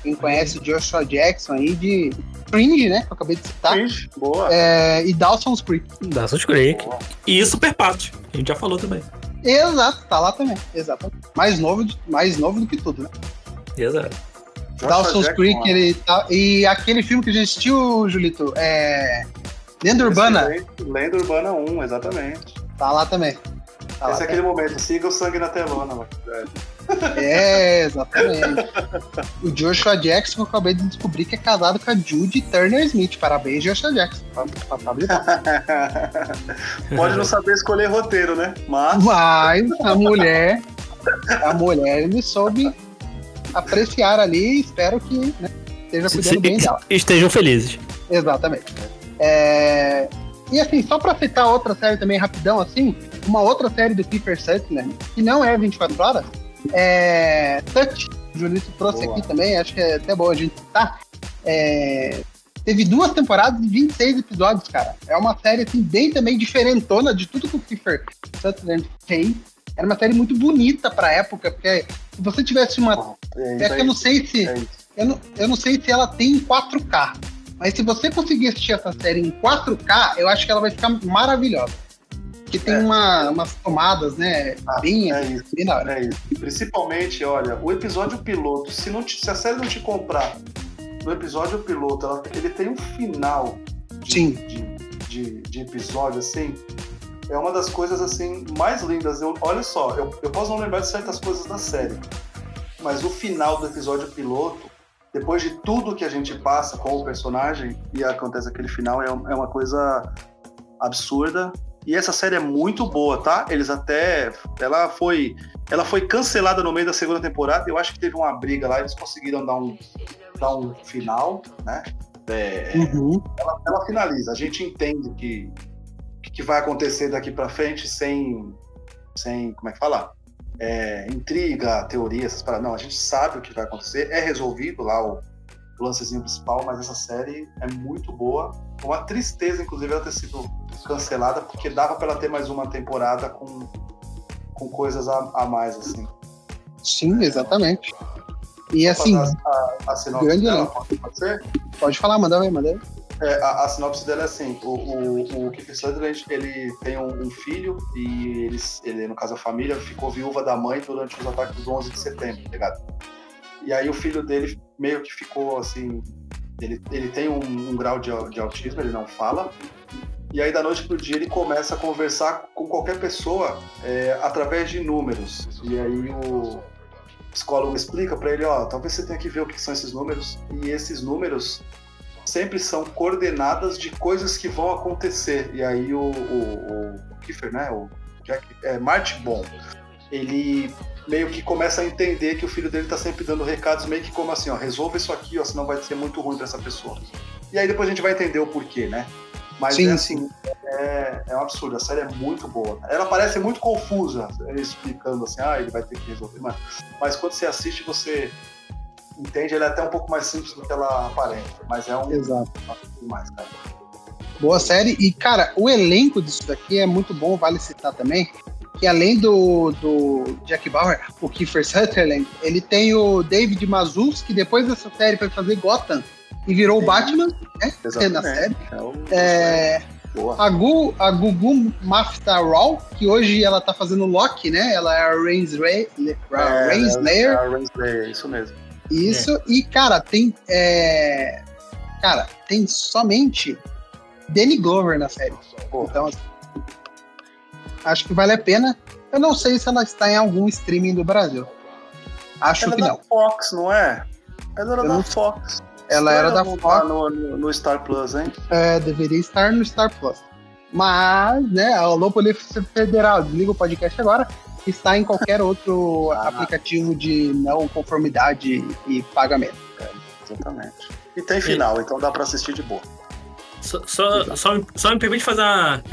Quem conhece o Joshua Jackson aí de Fringe, né? Que eu acabei de citar. Fringe, boa. É, e Dawson's Creek. Dawson's Creek. Boa. E Super Pato, a gente já falou também. Exato, tá lá também. Exato. Mais novo, mais novo do que tudo, né? Exato. Dawson's Creek, ele tá. E aquele filme que a gente assistiu, Julito, é. Lenda Urbana. Lenda Urbana 1, exatamente. Tá lá também. Tá Esse é aquele momento, siga o sangue na telona, mano. É, exatamente. o Joshua Jackson, eu acabei de descobrir que é casado com a Judy Turner Smith. Parabéns, Joshua Jackson. Pode não saber escolher roteiro, né? Mas. Mas a mulher. A mulher me soube apreciar ali. Espero que né, esteja cuidando bem dela. Estejam felizes. Exatamente. É... E assim, só pra citar outra série também rapidão, assim, uma outra série do Kiefer Sutherland, que não é 24 horas, é, Touch, o Julito trouxe Boa. aqui também, acho que é até bom a gente citar. É, teve duas temporadas de 26 episódios, cara. É uma série assim, bem também diferentona de tudo que o Kiefer Sutherland fez. Era uma série muito bonita pra época, porque se você tivesse uma. É, é que eu não sei se. É eu, não, eu não sei se ela tem 4K. Mas se você conseguir assistir essa série em 4K, eu acho que ela vai ficar maravilhosa que tem é. uma, umas tomadas, né? Ah, bem, é isso, bem na hora. É isso. Principalmente, olha, o episódio piloto, se, não te, se a série não te comprar no episódio piloto, ela, ele tem um final de, Sim. De, de, de, episódio, assim. É uma das coisas assim mais lindas. Eu, olha só, eu, eu posso não lembrar de certas coisas da série, mas o final do episódio piloto depois de tudo que a gente passa com o personagem e acontece aquele final, é, é uma coisa absurda. E essa série é muito boa, tá? Eles até. Ela foi. Ela foi cancelada no meio da segunda temporada. Eu acho que teve uma briga lá, eles conseguiram dar um, dar um final, né? É, uhum. ela, ela, finaliza. A gente entende que que vai acontecer daqui para frente sem, sem como é que fala? É, intriga, teoria, essas paradas. Não, a gente sabe o que vai acontecer. É resolvido lá o, o lancezinho principal, mas essa série é muito boa. Uma tristeza, inclusive, ela ter sido cancelada, porque dava para ela ter mais uma temporada com, com coisas a, a mais, assim. Sim, exatamente. E assim, a, a, a grande dela, pode, pode, pode falar, manda aí, manda aí. É, a, a, sinopse dela é assim: o, o, o Kiefer Sutherland ele tem um, um, filho e ele, ele, no caso a família, ficou viúva da mãe durante os ataques do 11 de setembro, tá ligado? E aí o filho dele meio que ficou assim. Ele, ele tem um, um grau de, de autismo, ele não fala. E aí da noite pro dia ele começa a conversar com qualquer pessoa é, através de números. E aí o psicólogo explica para ele, ó, talvez você tenha que ver o que são esses números. E esses números sempre são coordenadas de coisas que vão acontecer. E aí o, o, o Kiefer, né, o Jack, é, Martin Bond, ele meio que começa a entender que o filho dele está sempre dando recados meio que como assim, ó, resolva isso aqui, ó, senão vai ser muito ruim para essa pessoa. E aí depois a gente vai entender o porquê, né? Mas sim, é assim, é, é, um absurdo. A série é muito boa. Ela parece muito confusa, explicando assim, ah, ele vai ter que resolver. Mas, mas quando você assiste, você entende, ele é até um pouco mais simples do que ela aparenta, mas é um Exato. mais, cara. Boa série e cara, o elenco disso daqui é muito bom, vale citar também, que além do, do Jack Bauer, o Kiefer Sutherland, ele tem o David Mazus, que depois dessa série foi fazer Gotham e virou o Batman, né? Exatamente. Na série. É, é... A, Gu, a Gugu Mafta Raw, que hoje ela tá fazendo Loki, né? Ela é a Rainslayer. É, Rainslayer. É a Rainslayer, isso mesmo. Isso, é. e, cara, tem. É... Cara, tem somente Danny Glover na série. Então, assim, acho que vale a pena. Eu não sei se ela está em algum streaming do Brasil. Acho ela que é não. da Fox, não é? Ela era Eu da não... Fox. Ela era da Fox. No, no, no, Star Plus, hein? É, deveria estar no Star Plus. Mas, né, alô, Polícia Federal, desliga o podcast agora está em qualquer outro ah. aplicativo de não conformidade e pagamento. É, exatamente. E tem final, e... então dá para assistir de boa. Só, só, só, só, me permite fazer uma.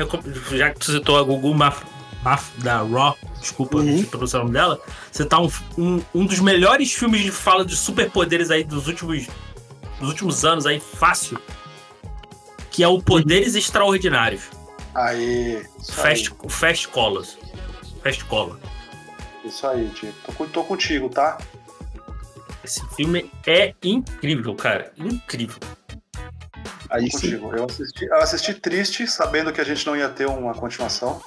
Já que tu citou a Gugu Maf, Maf da Raw, desculpa uhum. pronunciar o nome dela, você tá um, um, um dos melhores filmes de fala de superpoderes aí dos últimos, dos últimos anos aí, fácil. Que é o Poderes uhum. Extraordinários. Aí. Fast, aí. Fast Colors. Fast Cola. Isso aí, Tio. Tô, tô contigo, tá? Esse filme é incrível, cara. Incrível. Aí sim. Eu assisti, eu assisti triste, sabendo que a gente não ia ter uma continuação.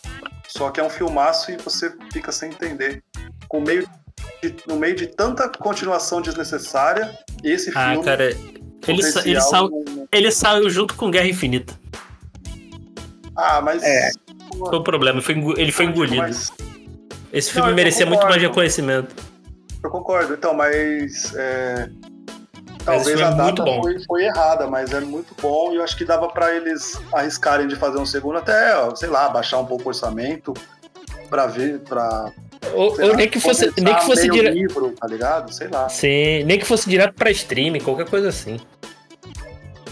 Só que é um filmaço e você fica sem entender. Com meio de, no meio de tanta continuação desnecessária, esse ah, filme. Ah, cara, ele, sa ele, saiu, ele saiu junto com Guerra Infinita. Ah, mas. É. Foi o problema, foi, ele foi engolido. Mas... Esse filme Não, merecia muito mais reconhecimento. Eu concordo, então, mas. É... Talvez a data foi, foi, errada, mas é muito bom e eu acho que dava para eles arriscarem de fazer um segundo, até, sei lá, baixar um pouco o orçamento para ver, para ou, ou nem que fosse, nem que fosse direto. livro, tá ligado? Sei lá. Sim, nem que fosse direto pra stream, qualquer coisa assim.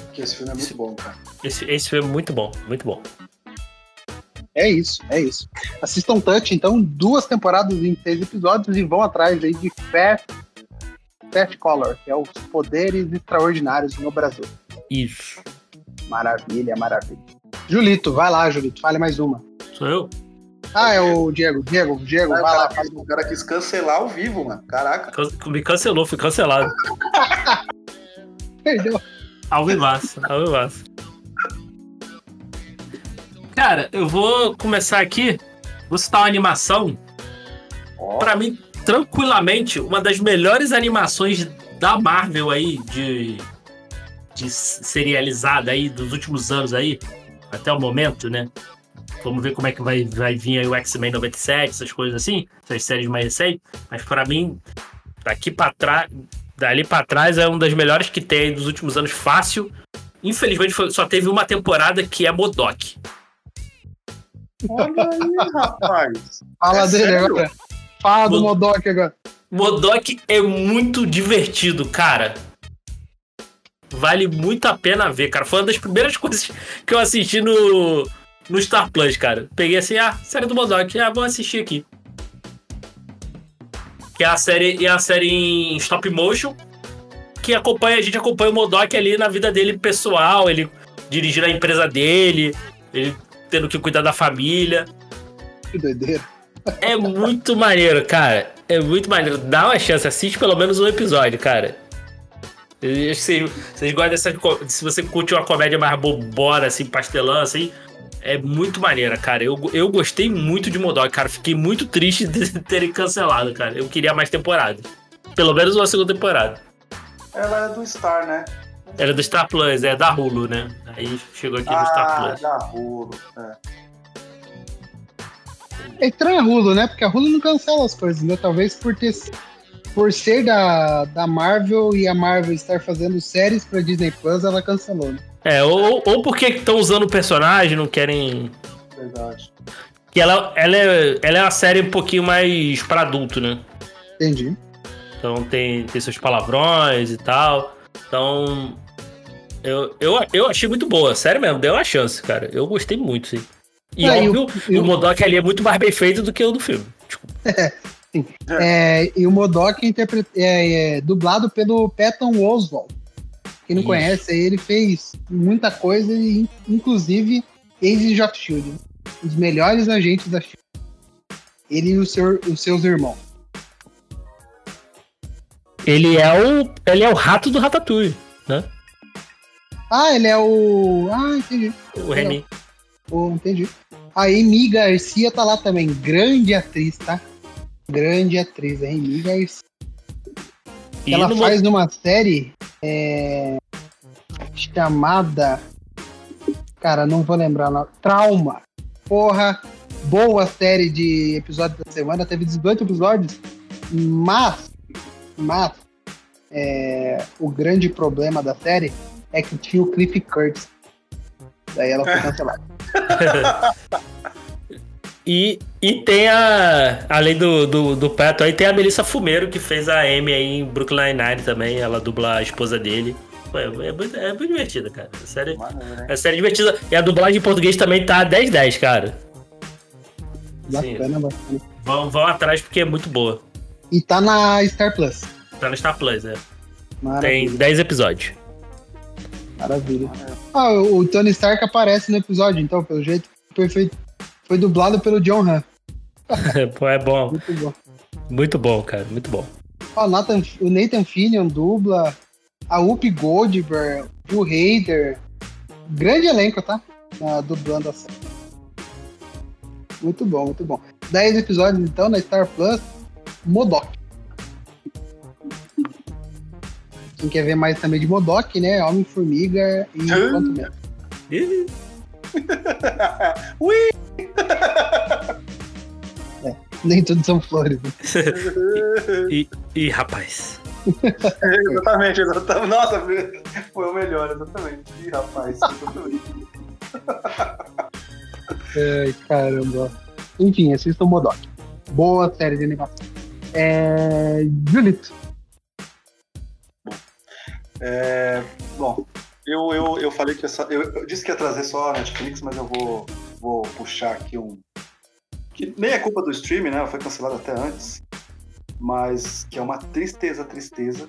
Porque esse filme é muito esse, bom, cara. Esse, esse filme é muito bom, muito bom. É isso, é isso. Assistam Touch, então, duas temporadas em seis episódios e vão atrás aí de Fast, Fast Color, que é os poderes extraordinários no Brasil. Isso. Maravilha, maravilha. Julito, vai lá, Julito, fale mais uma. Sou eu? Ah, é o Diego. Diego, Diego, vai lá. Faz... O cara quis cancelar ao vivo, mano. Caraca. Me cancelou, fui cancelado. Perdeu. Ao vivaço, ao vivaço. Cara, eu vou começar aqui. Vou citar uma animação. Oh. Para mim, tranquilamente, uma das melhores animações da Marvel aí, de, de serializada aí, dos últimos anos aí, até o momento, né? Vamos ver como é que vai, vai vir aí o X-Men 97, essas coisas assim, essas séries mais recentes. Mas para mim, daqui para trás, dali pra trás é uma das melhores que tem dos últimos anos, fácil. Infelizmente foi- só teve uma temporada que é Modok. Olha aí, rapaz. Fala É dele sério? agora. Fala do Mo- Modok agora. Modok é muito divertido, cara. Vale muito a pena ver, cara. Foi uma das primeiras coisas que eu assisti no, no Star Plus, cara. Peguei assim, ah, série do Modok, ah, vou assistir aqui. Que é a série, é a série em stop motion, que acompanha, a gente acompanha o Modok ali na vida dele pessoal, ele dirigindo a empresa dele, ele tendo que cuidar da família. Que doideira. É muito maneiro, cara. É muito maneiro. Dá uma chance, assiste pelo menos um episódio, cara. Eu- vocês gostam dessa. Se você curte uma comédia mais bobona, assim, pastelão, assim, é muito maneira, cara. Eu, eu gostei muito de Modok, cara. Fiquei muito triste de terem cancelado, cara. Eu queria mais temporada. Pelo menos uma segunda temporada. Ela é do Star, né? Era do Star Plus, é da Hulu, né? Aí chegou aqui no Star Ah, Plus. da Hulu. É. É estranho a Hulu, né? Porque a Hulu não cancela as coisas, né? Talvez por ter por ser da, da Marvel e a Marvel estar fazendo séries pra Disney Plus, ela cancelou. Né? É, ou, ou porque estão usando o personagem, não querem. Verdade. Que ela, ela, é, ela é uma série um pouquinho mais pra adulto, né? Entendi. Então tem, tem seus palavrões e tal. Então. Eu, eu, eu achei muito boa, sério mesmo, deu uma chance, cara. Eu gostei muito, sim. E É, e óbvio, o- e o o- Modok ali é muito mais bem feito do que o do filme. Tipo, É, e o Modok é, é, é dublado pelo Patton Oswalt. Quem não Isso. conhece, ele fez muita coisa, inclusive Agents of Shield. Um dos melhores agentes da Shield. Ele e o seu- os seus irmãos. ele é o. Ele é o rato do Ratatouille, né? Ah, ele é o. Ah, entendi. O Remy. Oh, entendi. A Amy Garcia tá lá também. Grande atriz, tá? Grande atriz, a Amy Garcia. E ela no Mo- faz numa série é, chamada. Cara, não vou lembrar. Não. Trauma. Porra, boa série de episódios da semana. Teve 18 episódios. Mas, mas, é, o grande problema da série é que tinha o Cliff Curtis. Daí ela foi cancelada. E, e tem a. Além do, do, do Pato aí, tem a Melissa Fumeiro, que fez a Amy aí em Brooklyn Nine também. Ela dubla a esposa dele. Pô, É, é, muito, é muito divertida, cara. É série, Maneiro, hein? é série divertida. E a dublagem em português também tá 10-10, cara. Bacana, bacana. Vão, vão atrás porque é muito boa. E tá na Star Plus. Tá no Star Plus, é. Tem Maravilha. 10 episódios. Maravilha. Ah, o Tony Stark aparece no episódio, então, pelo jeito. Perfeito. Foi dublado pelo John Han. Pô, é bom. Muito bom. Muito bom, cara. Muito bom. Ó, o, Nathan, o Nathan Fillion dubla. A Whoopi Goldberg, o Hader. Grande elenco, tá? Ah, dublando a série. Muito bom, muito bom. 10 episódios, então, na Star Plus. Modok. Quem quer ver mais também de Modok, né? Homem-Formiga e? Quanto. Ih, Ui! Nem tudo são flores. né? E, e, rapaz. exatamente, exatamente. Nossa, foi o melhor, exatamente. Ih, rapaz, exatamente. Ai, caramba. Enfim, assistam Modok. Boa série de animação. É... Julito. É, bom, eu, eu, eu falei que essa. Eu, eu disse que ia trazer só a Netflix, mas eu vou, vou puxar aqui um. Que nem é culpa do streaming, né? Foi cancelada até antes. Mas que é uma tristeza, tristeza.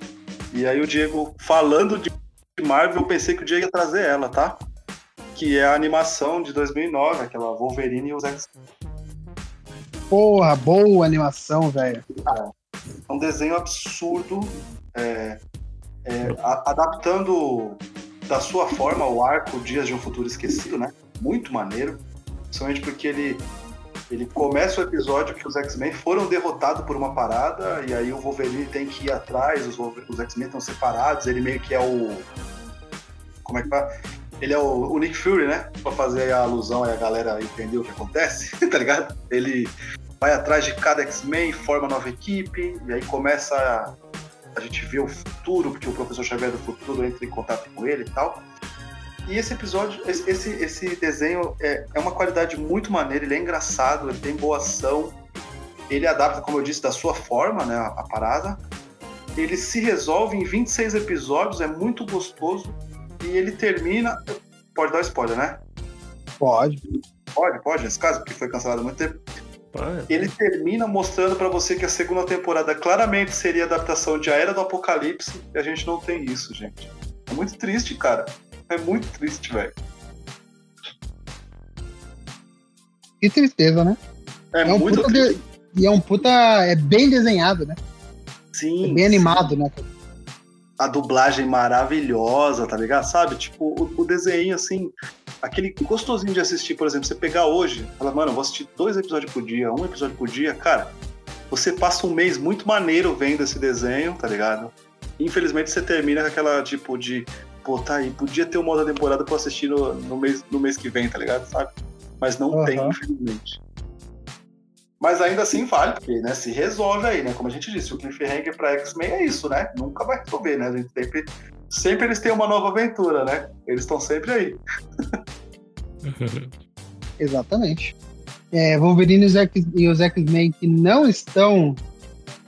E aí o Diego, falando de Marvel, eu pensei que o Diego ia trazer ela, tá? Que é a animação de 2009, aquela Wolverine e os X. Porra, boa animação, velho. É um desenho absurdo, é, é, a- adaptando da sua forma o arco Dias de um Futuro Esquecido, né? Muito maneiro, principalmente porque ele, ele começa o episódio que os X-Men foram derrotados por uma parada e aí o Wolverine tem que ir atrás, os, os X-Men estão separados, ele meio que é o... como é que fala? Ele é o, o Nick Fury, né? Pra fazer a alusão e a galera entender o que acontece, tá ligado? Ele vai atrás de cada X-Men, forma nova equipe, e aí começa a, gente vê o futuro, porque o professor Xavier do futuro entra em contato com ele e tal. E esse episódio, esse, esse, esse desenho é, é uma qualidade muito maneira, ele é engraçado, ele tem boa ação, ele adapta, como eu disse, da sua forma, né, a, a parada. Ele se resolve em 26 episódios, é muito gostoso, e ele termina. Pode dar spoiler, né? Pode. Pode, pode, nesse caso, porque foi cancelado há muito tempo. Ele termina mostrando para você que a segunda temporada claramente seria adaptação de A Era do Apocalipse e a gente não tem isso, gente. É muito triste, cara. É muito triste, velho. Que tristeza, né? É, é um muito puta triste. De... E é um puta. É bem desenhado, né? Sim. É bem animado, né? A dublagem maravilhosa, tá ligado? Sabe? Tipo, o, o desenho, assim, aquele gostosinho de assistir, por exemplo, você pegar hoje, fala, mano, eu vou assistir dois episódios por dia, um episódio por dia, cara, você passa um mês muito maneiro vendo esse desenho, tá ligado? Infelizmente você termina com aquela, tipo, de, pô, tá aí, podia ter uma outra temporada pra assistir no, no, mês, no mês que vem, tá ligado? Sabe? Mas não uhum. tem, infelizmente. Mas ainda assim vale, porque né, se resolve aí, né? Como a gente disse, o cliffhanger pra X-Men é isso, né? Nunca vai resolver, né? A gente sempre, sempre eles têm uma nova aventura, né? Eles estão sempre aí. Exatamente. É, Wolverine e os X-Men que não estão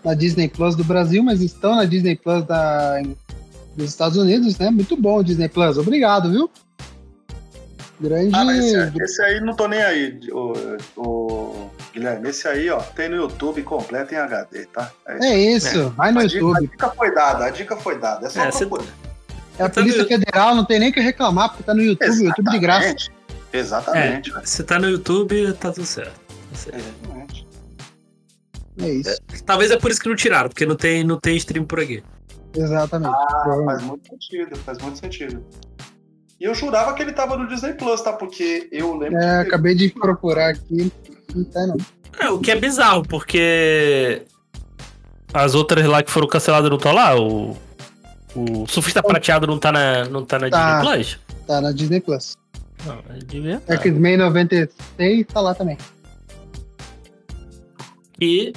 na Disney Plus do Brasil, mas estão na Disney Plus da, dos Estados Unidos, né? Muito bom o Disney Plus. Obrigado, viu? Grande. Ah, esse, esse, aí não tô nem aí, o, o, Guilherme. Esse aí, ó, tem no YouTube completo em HD, tá? É isso, é isso é. vai no a YouTube. Dica, a dica foi dada, a dica foi dada. É só é, procurar. É a Polícia Federal, não tem nem que reclamar, porque tá no YouTube, Exatamente. YouTube de graça. Exatamente. É, se tá no YouTube, tá tudo certo. Tá Exatamente. É isso. É, talvez é por isso que não tiraram, porque não tem, não tem stream por aqui. Exatamente. Ah, faz muito sentido, faz muito sentido. E eu jurava que ele tava no Disney Plus, tá? Porque eu lembro. É, acabei de procurar aqui. Não tá, não. É, o que é bizarro, porque as outras lá que foram canceladas não estão lá? O, o Surfista Prateado não tá na, não tá na tá, Disney Plus? Tá na Disney Plus. Não, devia tá. X-Men 96 tá lá também. E.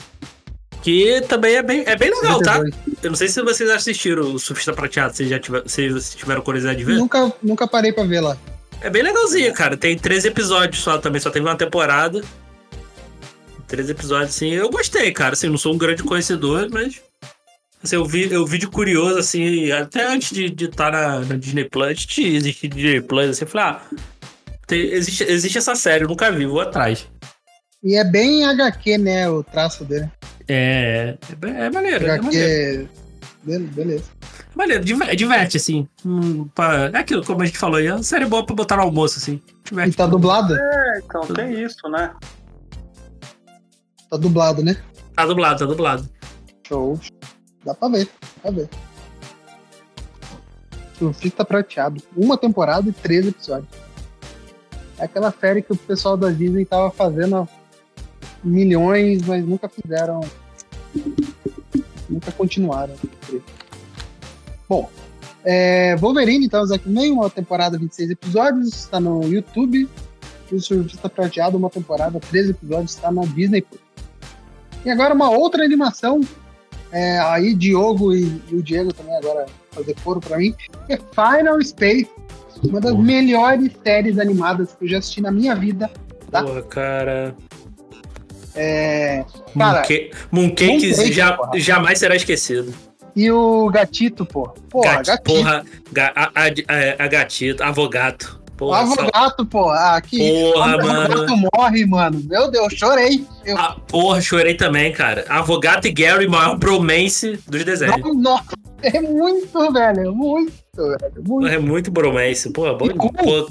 Que também é bem, é bem legal, 92. tá? Eu não sei se vocês assistiram o Surfista Prateado, se já tiver, se tiveram curiosidade de ver. Nunca, nunca parei pra ver lá. É bem legalzinho, cara. Tem três episódios só também, só teve uma temporada. Três episódios, assim. Eu gostei, cara. Assim, não sou um grande conhecedor, mas. Assim, eu vi, eu vi de curioso, assim, até antes de estar tá na, na, Disney Plus, existir Disney Plus, assim, eu falei, ah, tem, existe, existe essa série, eu nunca vi, vou atrás. E é bem HQ, né, o traço dele. É, é, é maneiro. HQ, é maneiro. beleza. É maneiro, diverte, assim. Hum, pra, é aquilo, como a gente falou aí, é uma série boa pra botar no almoço, assim. Diverte, e tá dublada? É, então tem isso, né? Tá dublado, né? Tá dublado, tá dublado. Show. Dá pra ver, dá pra ver. Surfista Prateado. Uma temporada e três episódios. É aquela série que o pessoal da Disney tava fazendo milhões, mas nunca fizeram. Nunca continuaram. Bom, é, Wolverine, então, aqui meio uma temporada 26 episódios, está no YouTube. O Surfista Prateado, uma temporada, 13 episódios, está na Disney. E agora uma outra animação é, aí Diogo e, e, o Diego também agora fazer foro para mim, é Final Space, uma das Porra. melhores séries animadas que eu já assisti na minha vida. Tá? Porra, cara. É, cara, Mooncake, já, jamais será esquecido. E o Gatito, pô. Porra, Gat, Gatito. Porra, a, a, a, a Gatito, Avogato. Porra, Avogato, só... pô. Aqui. Porra, mano. Avogato morre, mano. Meu Deus, chorei. Eu... Ah, porra, chorei também, cara. Avogato e Gary, maior bromance dos desenhos. Nossa, é muito, velho. É muito, velho. Muito. É muito bromance. Porra, bom.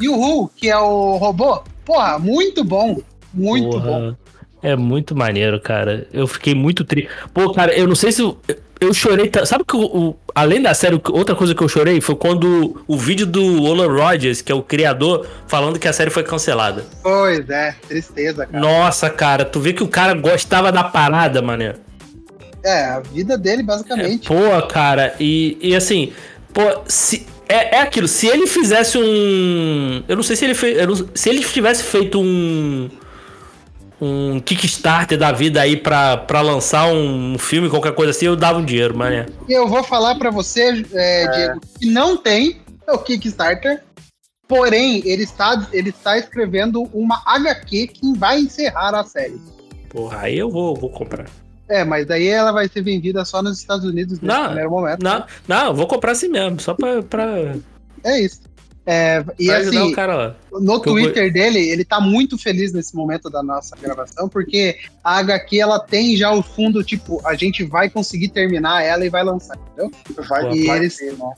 E o Hu, que é o robô. Porra, muito bom. Muito porra. bom. É muito maneiro, cara. Eu fiquei muito triste. Pô, cara, eu não sei se. Eu, eu chorei. Sabe que o, o, além da série, outra coisa que eu chorei foi quando o vídeo do Olan Rogers, que é o criador, falando que a série foi cancelada. Pois é, tristeza, cara. Nossa, cara, tu vê que o cara gostava da parada, mané. É, a vida dele, basicamente. É, pô, cara, e, e assim, pô, se, é, é aquilo, se ele fizesse um. Eu não sei se ele fez. Se ele tivesse feito um um Kickstarter da vida aí pra, pra lançar um filme, qualquer coisa assim, eu dava um dinheiro, mas é. E eu vou falar pra você, é, Diego, que não tem o Kickstarter, porém, ele está, ele está escrevendo uma HQ que vai encerrar a série. Porra, aí eu vou, vou comprar. É, mas daí ela vai ser vendida só nos Estados Unidos nesse Não, primeiro momento. Não, não, eu vou comprar assim mesmo, só pra, pra, É isso. É, e pra ajudar assim, o cara lá. no que eu Twitter dele, ele tá muito feliz nesse momento da nossa gravação, porque a HQ ela tem já o fundo, tipo, a gente vai conseguir terminar ela e vai lançar, entendeu? Vai, E vai eles- ter, né?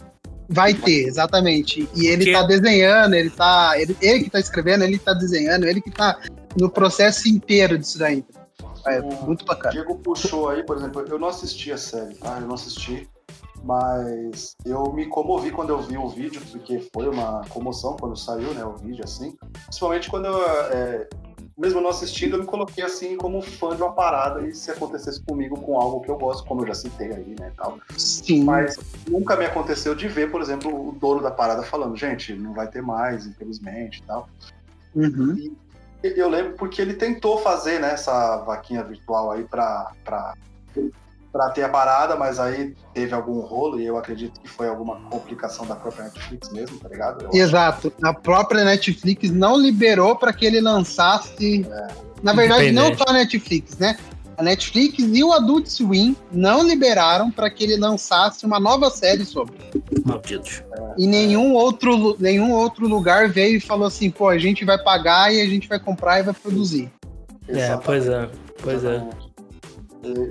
Vai ter, exatamente. E ele Que- tá desenhando, ele tá. Ele, ele que tá escrevendo, ele tá desenhando, ele que tá no processo inteiro disso daí. É muito O bacana. Diego puxou aí, por exemplo, eu não assisti a série, tá? Eu não assisti, mas eu me comovi quando eu vi o vídeo, porque foi uma comoção quando saiu, né, o vídeo, assim. Principalmente quando eu, é, mesmo não assistindo, eu me coloquei assim como fã de uma parada e se acontecesse comigo com algo que eu gosto, como eu já citei aí, né, tal. Sim. Mas nunca me aconteceu de ver, por exemplo, o dono da parada falando, gente, não vai ter mais, infelizmente, e tal. Uhum. Eu lembro porque ele tentou fazer né, essa vaquinha virtual aí pra, pra, pra ter a parada, mas aí teve algum rolo e eu acredito que foi alguma complicação da própria Netflix mesmo, tá ligado? Eu acho. Exato. A própria Netflix não liberou para que ele lançasse. Na verdade, não só a Netflix, né? A Netflix e o Adult Swim não liberaram para que ele lançasse uma nova série sobre. Malditos. E nenhum outro, nenhum outro lugar veio e falou assim: pô, a gente vai pagar e a gente vai comprar e vai produzir. É, Exatamente. pois é. Pois é. Exatamente. E,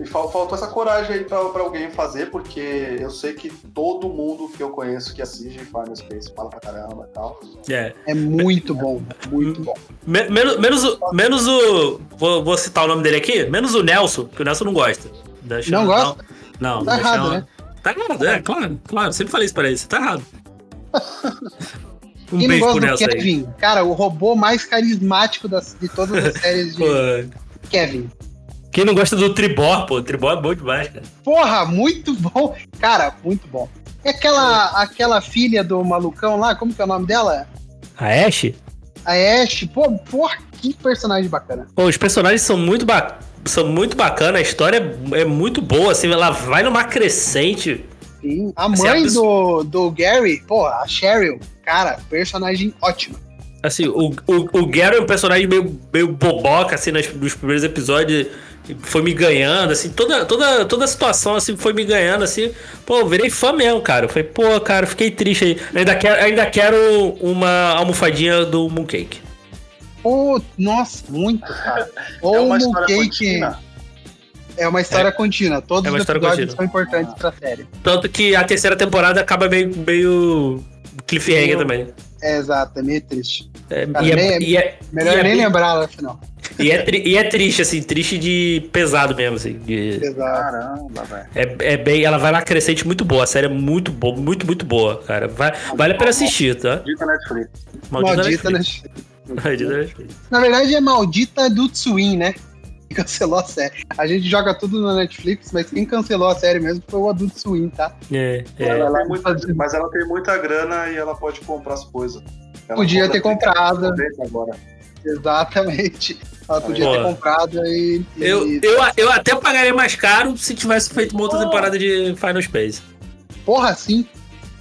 e fal- faltou essa coragem aí pra, pra alguém fazer, porque eu sei que todo mundo que eu conheço que assiste Final Space fala pra caramba e tal. É. É muito bom, muito bom. Me- menos, menos, o, menos o. Vou, vou citar o nome dele aqui. Menos o Nelson, que o Nelson não gosta. Deixa- Não gosta? Não, não Tá deixa- errado, né? Tá errado, é, claro, claro. Sempre falei isso pra ele, você tá errado. Um Quem beijo pro gosta do Nelson aí. Kevin? Cara, o robô mais carismático das, de todas as séries de Pô, Kevin. Quem não gosta do Tribor, pô? O Tribor é bom demais, cara. Porra, muito bom. Cara, muito bom. E aquela, aquela filha do malucão lá, como que é o nome dela? A Ash? A Ash. Pô, porra, que personagem bacana. Pô, os personagens são muito, ba são muito bacanas, a história é muito boa, assim, ela vai numa crescente. Sim. A Assim, mãe a do, do Gary, pô, a Cheryl, cara, personagem ótima. Assim, o, o, o Gary é um personagem meio, meio boboca, assim, nas, nos primeiros episódios. Foi me ganhando, assim, toda, toda, toda a situação, assim, foi me ganhando, assim. Pô, eu virei fã mesmo, cara. Eu Falei, pô, cara, fiquei triste aí. Ainda quero, ainda quero uma almofadinha do Mooncake. Pô, nossa, muito, cara. Ou é uma o história Cake contínua. é uma história contínua. Todos É uma os história episódios contínua. são importantes pra série. Tanto que a terceira temporada acaba meio, meio cliffhanger Meio- também. É exato, é meio triste. É, Cara, e, é, nem- e, é, Melhor e é nem bem- lembrar lá, afinal. E é, tri- e é triste, assim, triste de pesado mesmo, assim. de-. Caramba, velho. é, é bem. Ela vai lá crescente muito boa. A série é muito boa, muito, muito boa, cara. Vai, vale a pena assistir, tá? Dita Netflix. Maldita, né? Maldita Netflix. Na verdade, é maldita do Swing, né? Que Cancelou a série. A gente joga tudo na Netflix, mas quem cancelou a série mesmo foi o Adult Swim, tá? É, é. Ela Ela tem muita- mas ela tem muita grana e ela pode comprar as coisas. Ela Podia ter comprado. 30 Agora. Exatamente. Ela podia Pô. ter comprado e. e- Eu, eu, eu até pagaria mais caro se tivesse feito uma outra temporada de Final Space. Porra, sim.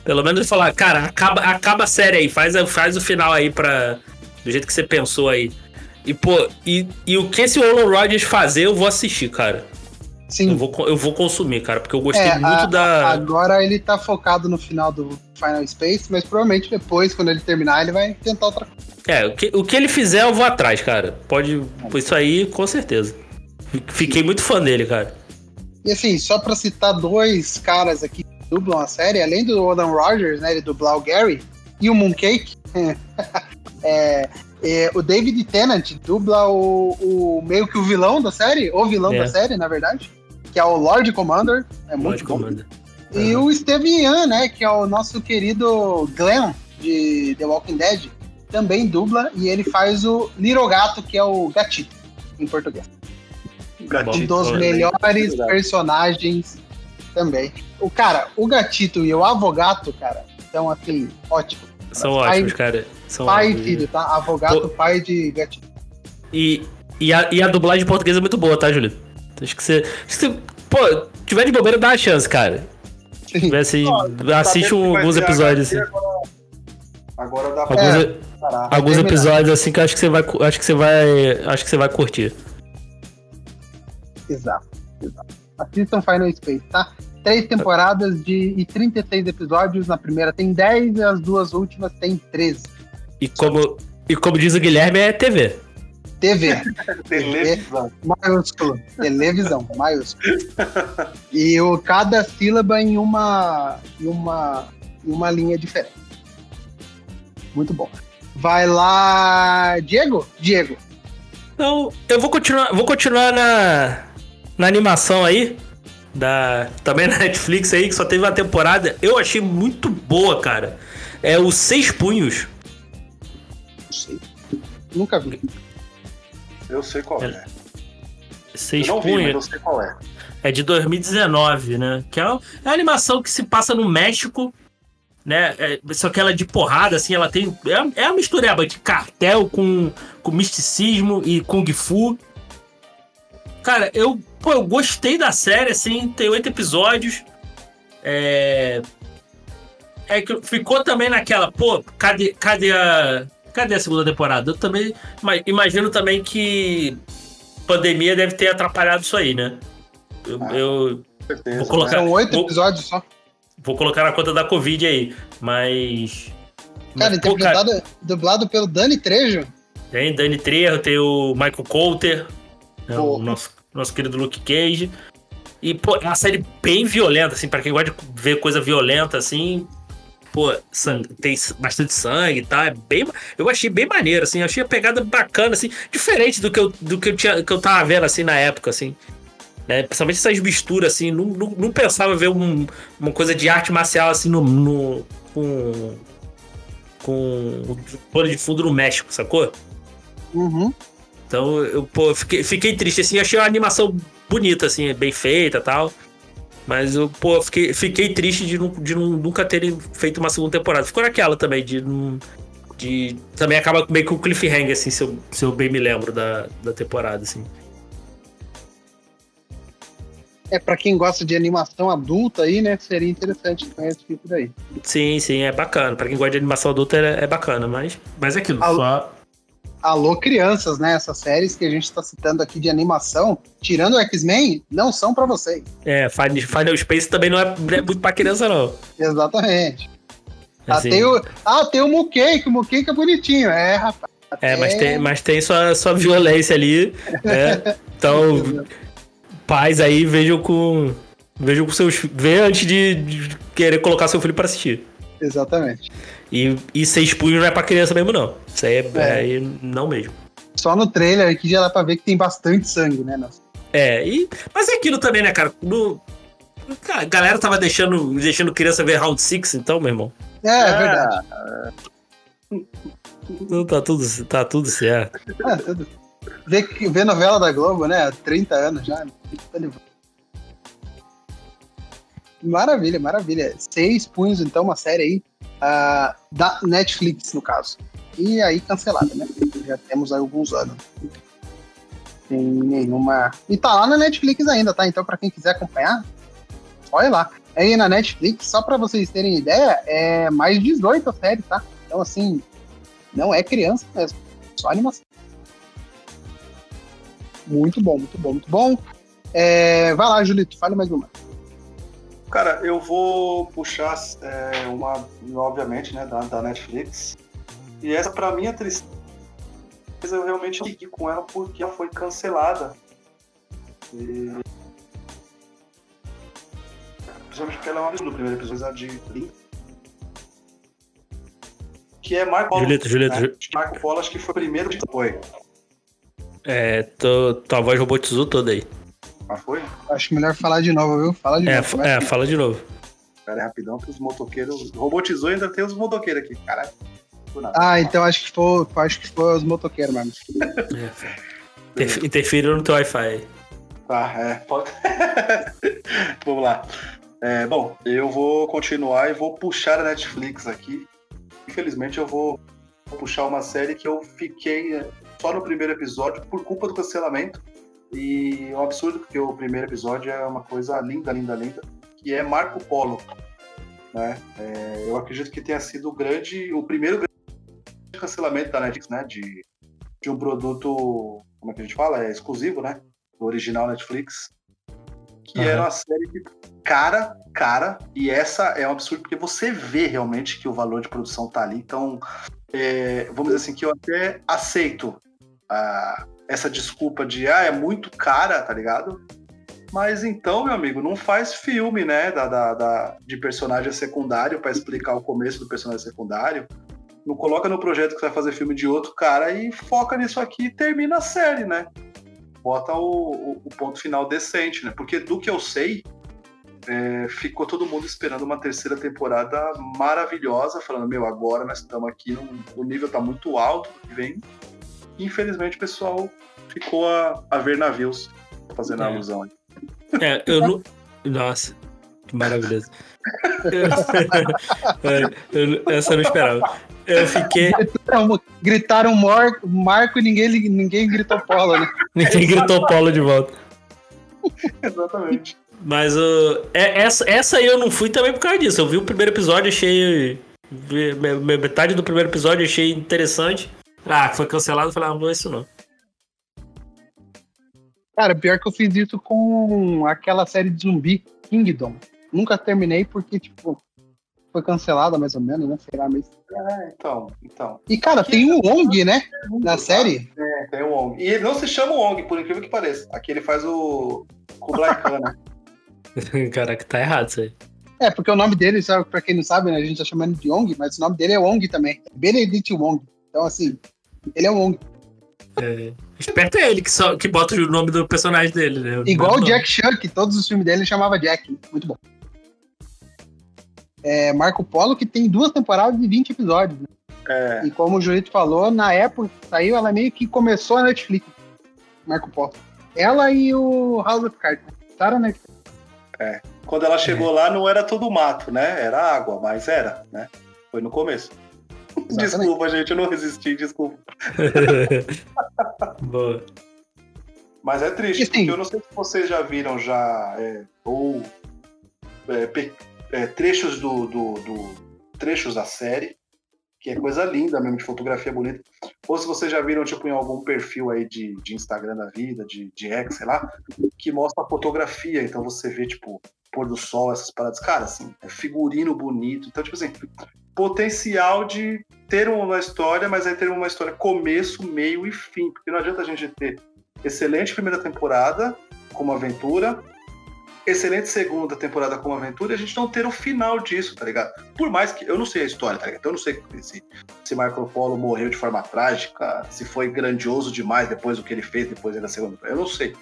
Pelo menos falar, cara, acaba, acaba a série aí, faz, faz o final aí pra. Do jeito que você pensou aí. E, pô, e, e o que esse Olon Rodgers fazer, eu vou assistir, cara. Eu Sim. vou, co- eu vou consumir, cara, porque eu gostei É, muito a- da. Agora ele tá focado no final do Final Space, mas provavelmente depois, quando ele terminar, ele vai tentar outra coisa. É, o que, o que ele fizer, eu vou atrás, cara. Pode. Isso aí, com certeza. Fiquei muito fã dele, cara. E assim, só pra citar dois caras aqui que dublam a série, além do Adam Rogers, né, ele dublar o Gary, e o Mooncake, é, é, o David Tennant dubla o, o meio que o vilão da série, ou vilão É. da série, na verdade, que é o Lord Commander, é muito bom. E o Steven Yeun, né, que é o nosso querido Glenn de The Walking Dead, também dubla e ele faz o Little Gato, que é o gatito em português. Um Gatito, dos olha, melhores verdade. personagens também. O cara, o gatito e o avogato, cara, são assim, ótimos. São Pai- ótimos, cara. São Pai e ótimos. filho, tá? Avogato, Pô. pai de gatito. E, E a, e a dublagem portuguesa é muito boa, tá, Júlio? Acho que você. Acho que você pô, tiver de bobeira, dá uma chance, cara. Se tiver assim, assiste um, alguns episódios assim. Agora, agora dá pra alguns, é, alguns episódios assim que eu acho que você vai. Acho que você vai. Acho que você vai curtir. Exato, exato. Assistam Final Space, tá? Três temporadas de, e 36 episódios. Na primeira tem 10 e as duas últimas tem 13. E como, e como diz o Guilherme, é TV. TV. Televisão. Maiúsculo. Televisão, maiúsculo. E o, cada sílaba em uma, em uma, em uma linha diferente. Muito bom. Vai lá, Diego? Diego. Então, eu vou continuar, vou continuar na, na animação aí. Da, também na Netflix aí, que só teve uma temporada. Eu achei muito boa, cara. É o Seis Punhos. Nunca vi. Eu sei qual é. é. Seis eu não punhos. Vi, mas eu sei qual é. É de 2019, né? Que é, uma, é uma animação que se passa no México, né? É, só que ela é de porrada, assim, ela tem. É, é uma mistureba de cartel com, com misticismo e Kung Fu. Cara, eu, pô, eu gostei da série, assim, tem oito episódios. É. É que ficou também naquela, pô, cadê, cadê a. Cadê a segunda temporada? Eu também imagino também que pandemia deve ter atrapalhado isso aí, né? Eu, ah, eu certeza, vou colocar. São oito episódios só. Vou colocar na conta da Covid aí, mas. Cara, mas, interpretado, pô, cara, dublado pelo Dani Trejo. Tem Dani Trejo, tem o Michael Coulter, né, o nosso, nosso querido Luke Cage. E, pô, é uma série bem violenta, assim, pra quem gosta de ver coisa violenta, assim, pô, sangue, tem bastante sangue e tal. É bem, eu achei bem maneiro, assim. Achei a pegada bacana, assim. Diferente do que eu, do que eu, tinha, que eu tava vendo, assim, na época, assim. Né? Principalmente essas misturas, assim. Não, não, não pensava ver um, uma coisa de arte marcial, assim, no, no com... Com o pano de fundo no México, sacou? Uhum. Então, eu, pô, fiquei, fiquei triste, assim. Achei a animação bonita, assim, bem feita tal. Mas eu, pô, fiquei, fiquei triste de, de nunca terem feito uma segunda temporada. Ficou naquela também, de. de também acaba meio que o cliffhanger, assim, se eu, se eu bem me lembro da, da temporada, assim. É, pra quem gosta de animação adulta aí, né? Seria interessante conhecer esse tipo daí. Sim, sim, é bacana. Pra quem gosta de animação adulta é, é bacana, mas, mas é aquilo. Só, Alô Crianças, né? Essas séries que a gente está citando aqui de animação, tirando o X-Men, não são para vocês. É, Final Space também não é, é muito para criança, não. Exatamente. Ah, assim. Ah, tem o, ah, tem o que o Mukei é bonitinho. É, rapaz. É, mas tem, mas tem sua, sua violência ali, né? Então, pais aí vejam com. Vejam com seus. Vê antes de, de querer colocar seu filho para assistir. Exatamente. E, e seis punhos não é pra criança mesmo, não. Isso aí é, é. Aí não mesmo. Só no trailer aqui já dá pra ver que tem bastante sangue, né? Nossa. É, e, mas é aquilo também, né, cara? No, a galera tava deixando, deixando criança ver Round Six, então, meu irmão. É, é, é. verdade. Então tá tudo, tá tudo certo. É, tudo. Novela da Globo, né? 30 anos já. Maravilha, maravilha. Seis punhos, então, uma série aí uh, da Netflix, no caso. E aí cancelada, né? Já temos aí alguns anos. Sem nenhuma. E tá lá na Netflix ainda, tá? Então, para quem quiser acompanhar, olha lá. Aí na Netflix, só para vocês terem ideia, é mais 18 a série, tá? Então, assim, não é criança mesmo. Só animação. Muito bom, muito bom, muito bom. É, vai lá, Julito, fale mais uma. Cara, eu vou puxar é, uma, obviamente, né, da, da Netflix. E essa, pra minha tristeza, eu realmente fiquei com ela porque ela foi cancelada. E... Principalmente porque ela é uma do primeiro episódio de que é Marco Polo. Julieta, Julieta, né? Marco Polo acho que foi o primeiro que foi. É, tô, tua voz robotizou toda aí. Ah, foi? Acho melhor falar de novo, viu? Fala de é, novo. É, fala de novo. Cara, é rapidão que os motoqueiros. Robotizou e ainda tem os motoqueiros aqui. Caralho. Ah, então acho que foi, acho que foi os motoqueiros mesmo. É, interferiram no teu Wi-Fi. Tá, é. Pode... Vamos lá. É, bom, eu vou continuar e vou puxar a Netflix aqui. Infelizmente eu vou puxar uma série que eu fiquei só no primeiro episódio por culpa do cancelamento. E é um absurdo, porque o primeiro episódio é uma coisa linda, linda, linda, que é Marco Polo. Né? É, eu acredito que tenha sido o grande, o primeiro grande cancelamento da Netflix, né? De, de um produto, como é que a gente fala? É exclusivo, né? Do original Netflix. Que uhum. era uma série que, cara, cara, e essa é um absurdo, porque você vê realmente que o valor de produção tá ali. Então, é, vamos dizer assim, que eu até aceito a, essa desculpa de, ah, é muito cara, tá ligado? Mas então, meu amigo, não faz filme, né, da, da, da de personagem secundário para explicar o começo do personagem secundário. Não coloca no projeto que você vai fazer filme de outro cara e foca nisso aqui e termina a série, né? Bota o, o, o ponto final decente, né? Porque do que eu sei, é, ficou todo mundo esperando uma terceira temporada maravilhosa, falando, meu, agora nós estamos aqui, o nível tá muito alto vem. Infelizmente o pessoal ficou a, a ver navios, fazendo é. alusão. É, eu não... Nossa, que maravilhoso. eu, essa eu não esperava. Eu fiquei. Gritaram, gritaram Marco, Marco e ninguém, ninguém gritou Polo, né? Ninguém gritou Polo de volta. Exatamente. Mas uh, essa, essa aí eu não fui também por causa disso. Eu vi o primeiro episódio, achei. Metade do primeiro episódio achei interessante. Ah, foi cancelado, falei, ah, não vou isso não. Cara, pior que eu fiz isso com aquela série de zumbi, Kingdom. Nunca terminei porque, tipo, foi cancelada mais ou menos, né? Sei lá, mas... É, então, então. E, cara, que tem o Wong, né? Na série. É, tem o Wong. E ele não se chama Wong, por incrível que pareça. Aqui ele faz o Kublai Khan, né? Caraca, tá errado isso aí. É, porque o nome dele, sabe, pra quem não sabe, né, a gente tá chamando de Wong, mas o nome dele é Wong também. Benedict Wong. Então, assim, ele é Wong. É, esperto é ele que, só, que bota o nome do personagem dele, né? Igual o Jack Chan, que todos os filmes dele chamava Jack. Muito bom. É Marco Polo, que tem duas temporadas de 20 episódios. Né? É. E como o Julito falou, na época saiu, ela meio que começou a Netflix. Marco Polo. Ela e o House of Cards. Tá na Netflix. É. Quando ela chegou lá, não era todo mato, né? Era água, mas era, né? Foi no começo. Exatamente. Desculpa, gente, eu não resisti, desculpa. Boa. Mas é triste, porque eu não sei se vocês já viram já, é, ou é, é, trechos do, do, do, trechos da série, que é coisa linda mesmo, de fotografia bonita. Ou se vocês já viram, tipo, em algum perfil aí de, de Instagram da vida, de, de X, sei lá, que mostra a fotografia. Então você vê, tipo, pôr do sol, essas paradas. Cara, assim, é figurino bonito. Então, tipo assim, potencial de ter uma história, mas aí ter uma história começo, meio e fim. Porque não adianta a gente ter excelente primeira temporada, como aventura, excelente segunda temporada como aventura e a gente não ter o final disso, tá ligado? Por mais que. Eu não sei a história, tá ligado? Então eu não sei se, se Marco Polo morreu de forma trágica, se foi grandioso demais depois do que ele fez depois da segunda. Eu não sei.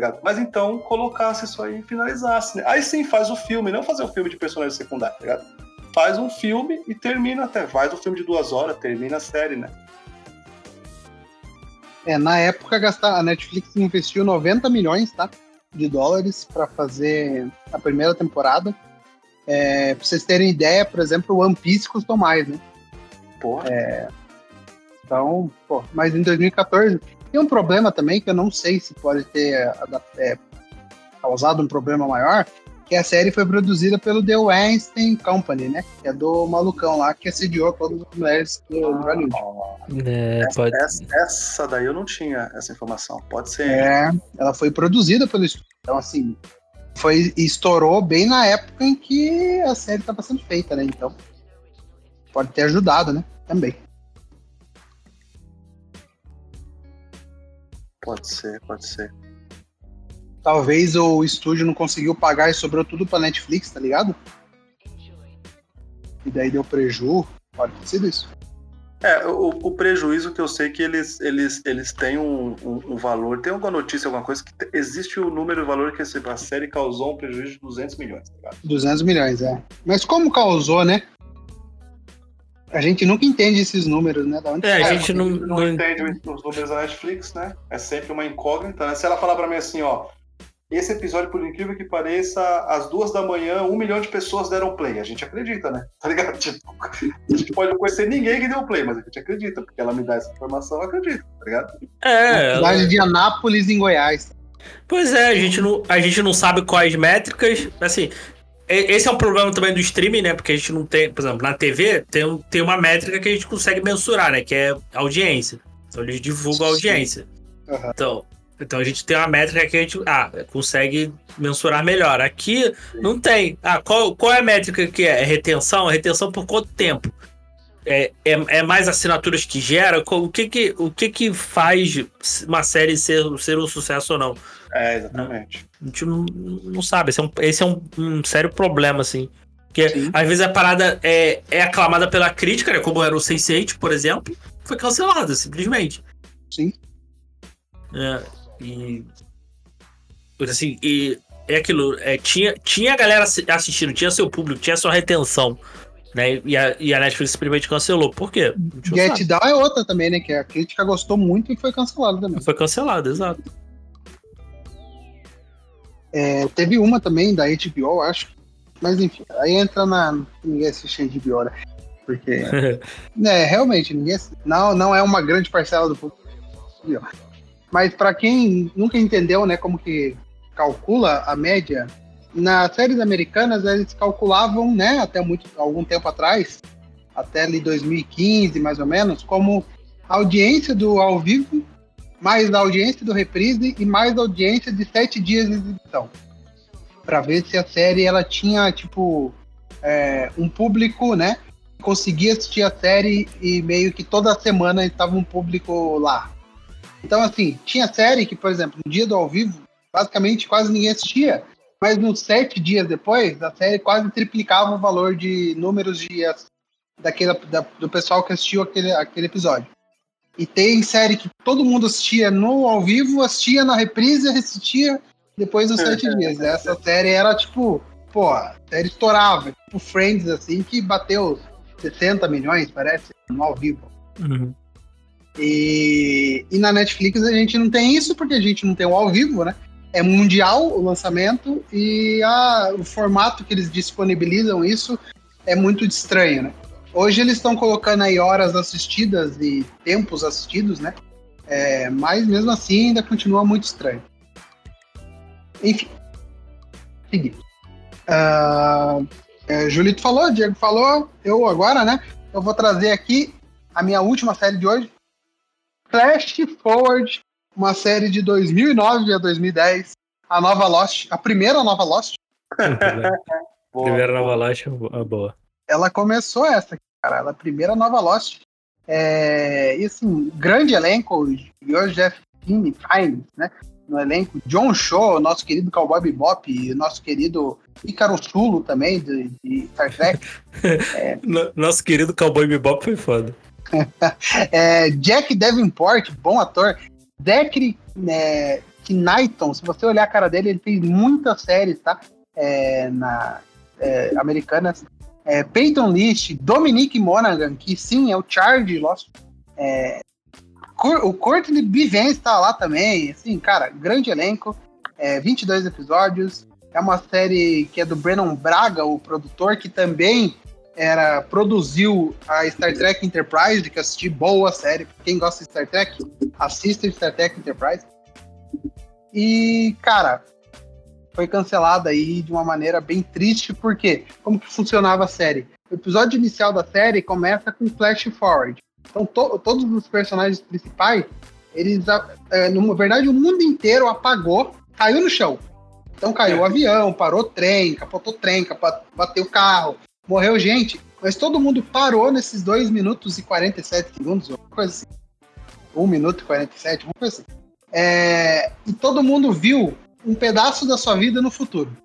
Tá? Mas então colocasse isso aí e finalizasse, né? Aí sim faz o filme, não fazer o filme de personagem secundário, tá ligado? Faz um filme e termina até. Faz um filme de duas horas, termina a série, né? É, na época a Netflix investiu 90 milhões, tá? de dólares para fazer a primeira temporada. É, pra vocês terem ideia, por exemplo, o One Piece custou mais, né? Porra. É, então, pô, mas em 2014 tem um problema também que eu não sei se pode ter é, causado um problema maior, que a série foi produzida pelo The Weinstein Company, né? Que é do malucão lá que assediou todas as mulheres do, do Hollywood. É, essa, pode... essa, essa, daí eu não tinha essa informação. Pode ser. É, ela foi produzida pelo estúdio. Então, assim, foi, estourou bem na época em que a série estava sendo feita, né? Então, pode ter ajudado, né? Também. Pode ser, pode ser talvez o estúdio não conseguiu pagar e sobrou tudo pra Netflix, tá ligado? E daí deu preju. Pode ter sido isso. É, o, o, prejuízo que eu sei que eles, eles, eles têm um, um, um, valor. Tem alguma notícia, alguma coisa, que existe o número de valor que a série causou um prejuízo de 200 milhões, tá ligado? 200 milhões, é. Mas como causou, né? A gente nunca entende esses números, né? é, a gente não, não, não entende os números da Netflix, né? É sempre uma incógnita, né? Se ela falar pra mim assim, ó, esse episódio, por incrível que pareça, às duas da manhã, um milhão de pessoas deram play. A gente acredita, né? Tá ligado? Tipo, a gente pode não conhecer ninguém que deu play, mas a gente acredita, porque ela me dá essa informação, eu acredito, tá ligado? É. Cidade ela- de Anápolis, em Goiás. Pois é, a gente, não, a gente não sabe quais métricas. Assim, esse é um problema também do streaming, né? Porque a gente não tem, por exemplo, na TV tem, um- tem uma métrica que a gente consegue mensurar, né? Que é audiência. Então eles divulgam a audiência. Aham. Então, então a gente tem uma métrica que a gente ah, consegue mensurar melhor. Aqui não tem. Ah, qual, qual é a métrica que é? É retenção? É retenção por quanto tempo? É, é, é mais assinaturas que gera? O que que, o que, que faz uma série ser, ser um sucesso ou não? É, exatamente. A gente não, não sabe. Esse é um, esse é um, um sério problema, assim. Porque Sim. às vezes a parada é, é aclamada pela crítica, né? Como era o Sense8, por exemplo, foi cancelada, simplesmente. Sim. É, e. Assim, e é aquilo. É, tinha, tinha a galera assi- assistindo, tinha seu público, tinha sua retenção. Né? E, a, e a Netflix simplesmente cancelou. Por quê? Get. Down é outra também, né? Que a crítica gostou muito e foi cancelada também. Foi cancelado, exato. É, teve uma também da HBO, acho. Mas enfim, aí entra na. Ninguém assiste a HBO, né? Porque. É, realmente, ninguém assiste. Não, não é uma grande parcela do público. Mas para quem nunca entendeu, né, como que calcula a média, nas séries americanas eles calculavam, né, até muito algum tempo atrás, até ali 2015 mais ou menos, como a audiência do ao vivo, mais a audiência do reprise e mais a audiência de sete dias de exibição, para ver se a série ela tinha tipo é, um público, né, conseguia assistir a série e meio que toda semana estava um público lá. Então, assim, tinha série que, por exemplo, no dia do ao vivo, basicamente quase ninguém assistia, mas nos sete dias depois, a série quase triplicava o valor de números de, daquele, da, do pessoal que assistiu aquele, aquele episódio. E tem série que todo mundo assistia no ao vivo, assistia na reprise e assistia depois dos sete dias. Essa série era tipo, pô, a série estourava, tipo Friends, assim, que bateu 60 milhões, parece, no ao vivo. Uhum. E, e na Netflix a gente não tem isso, porque a gente não tem o ao vivo, né? É mundial o lançamento e a, o formato que eles disponibilizam isso é muito estranho, né? Hoje eles estão colocando aí horas assistidas e tempos assistidos, né? É, mas mesmo assim ainda continua muito estranho. Enfim. Seguir. Ah, é, Julito falou, Diego falou, eu agora, né? Eu vou trazer aqui a minha última série de hoje, Flash Forward, uma série de 2009 a 2010, a nova Lost, a primeira nova Lost. Boa, Primeira boa. nova loja é boa. Ela começou essa, cara, ela é a primeira nova Lost. É, e assim, grande elenco, Joseph Fiennes, Fiennes, né? No elenco, John Shaw, nosso querido Cowboy Bebop, e nosso querido Ícaro Sulo também, de, de Star Trek. No- Nosso querido Cowboy Bebop foi foda. É, Jack Davenport, bom ator. Zachary é, Knighton, se você olhar a cara dele, ele fez muitas séries, tá? É, na, é, americanas. É, Peyton List, Dominic Monaghan, que sim, é o Charge Lost. É, o Courtney B. Vance tá lá também. Assim, cara, grande elenco. É, 22 episódios. É uma série que é do Brennan Braga, o produtor, que também era produziu a Star Trek Enterprise, que eu assisti boa série. Quem gosta de Star Trek, assista Star Trek Enterprise. E, cara, foi cancelada aí de uma maneira bem triste, porque como que funcionava a série? O episódio inicial da série começa com flash forward. Então to- todos os personagens principais, eles, é, na verdade, o mundo inteiro apagou, caiu no chão. Então caiu o avião, parou o trem, capotou o trem, bateu o carro, morreu gente, mas todo mundo parou nesses 2 minutos e 47 segundos, uma coisa assim. 1 minuto e 47, uma coisa assim. É, e todo mundo viu um pedaço da sua vida no futuro.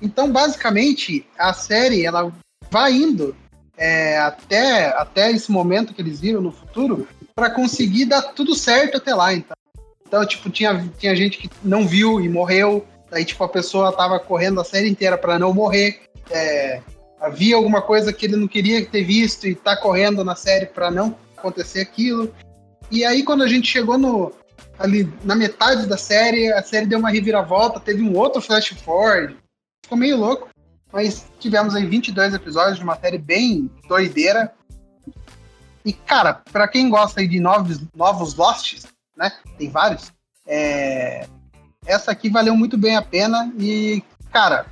Então, basicamente, a série ela vai indo é, até, até esse momento que eles viram no futuro para conseguir dar tudo certo até lá. Então, então tipo, tinha, tinha gente que não viu e morreu. Daí, tipo, a pessoa tava correndo a série inteira para não morrer. É, havia alguma coisa que ele não queria ter visto e tá correndo na série para não acontecer aquilo. E aí, quando a gente chegou no, ali na metade da série, a série deu uma reviravolta, teve um outro flash forward. Ficou meio louco. Mas tivemos aí 22 episódios de uma série bem doideira. E, cara, para quem gosta de novos, novos Losts, né? Tem vários. É... Essa aqui valeu muito bem a pena. E, cara,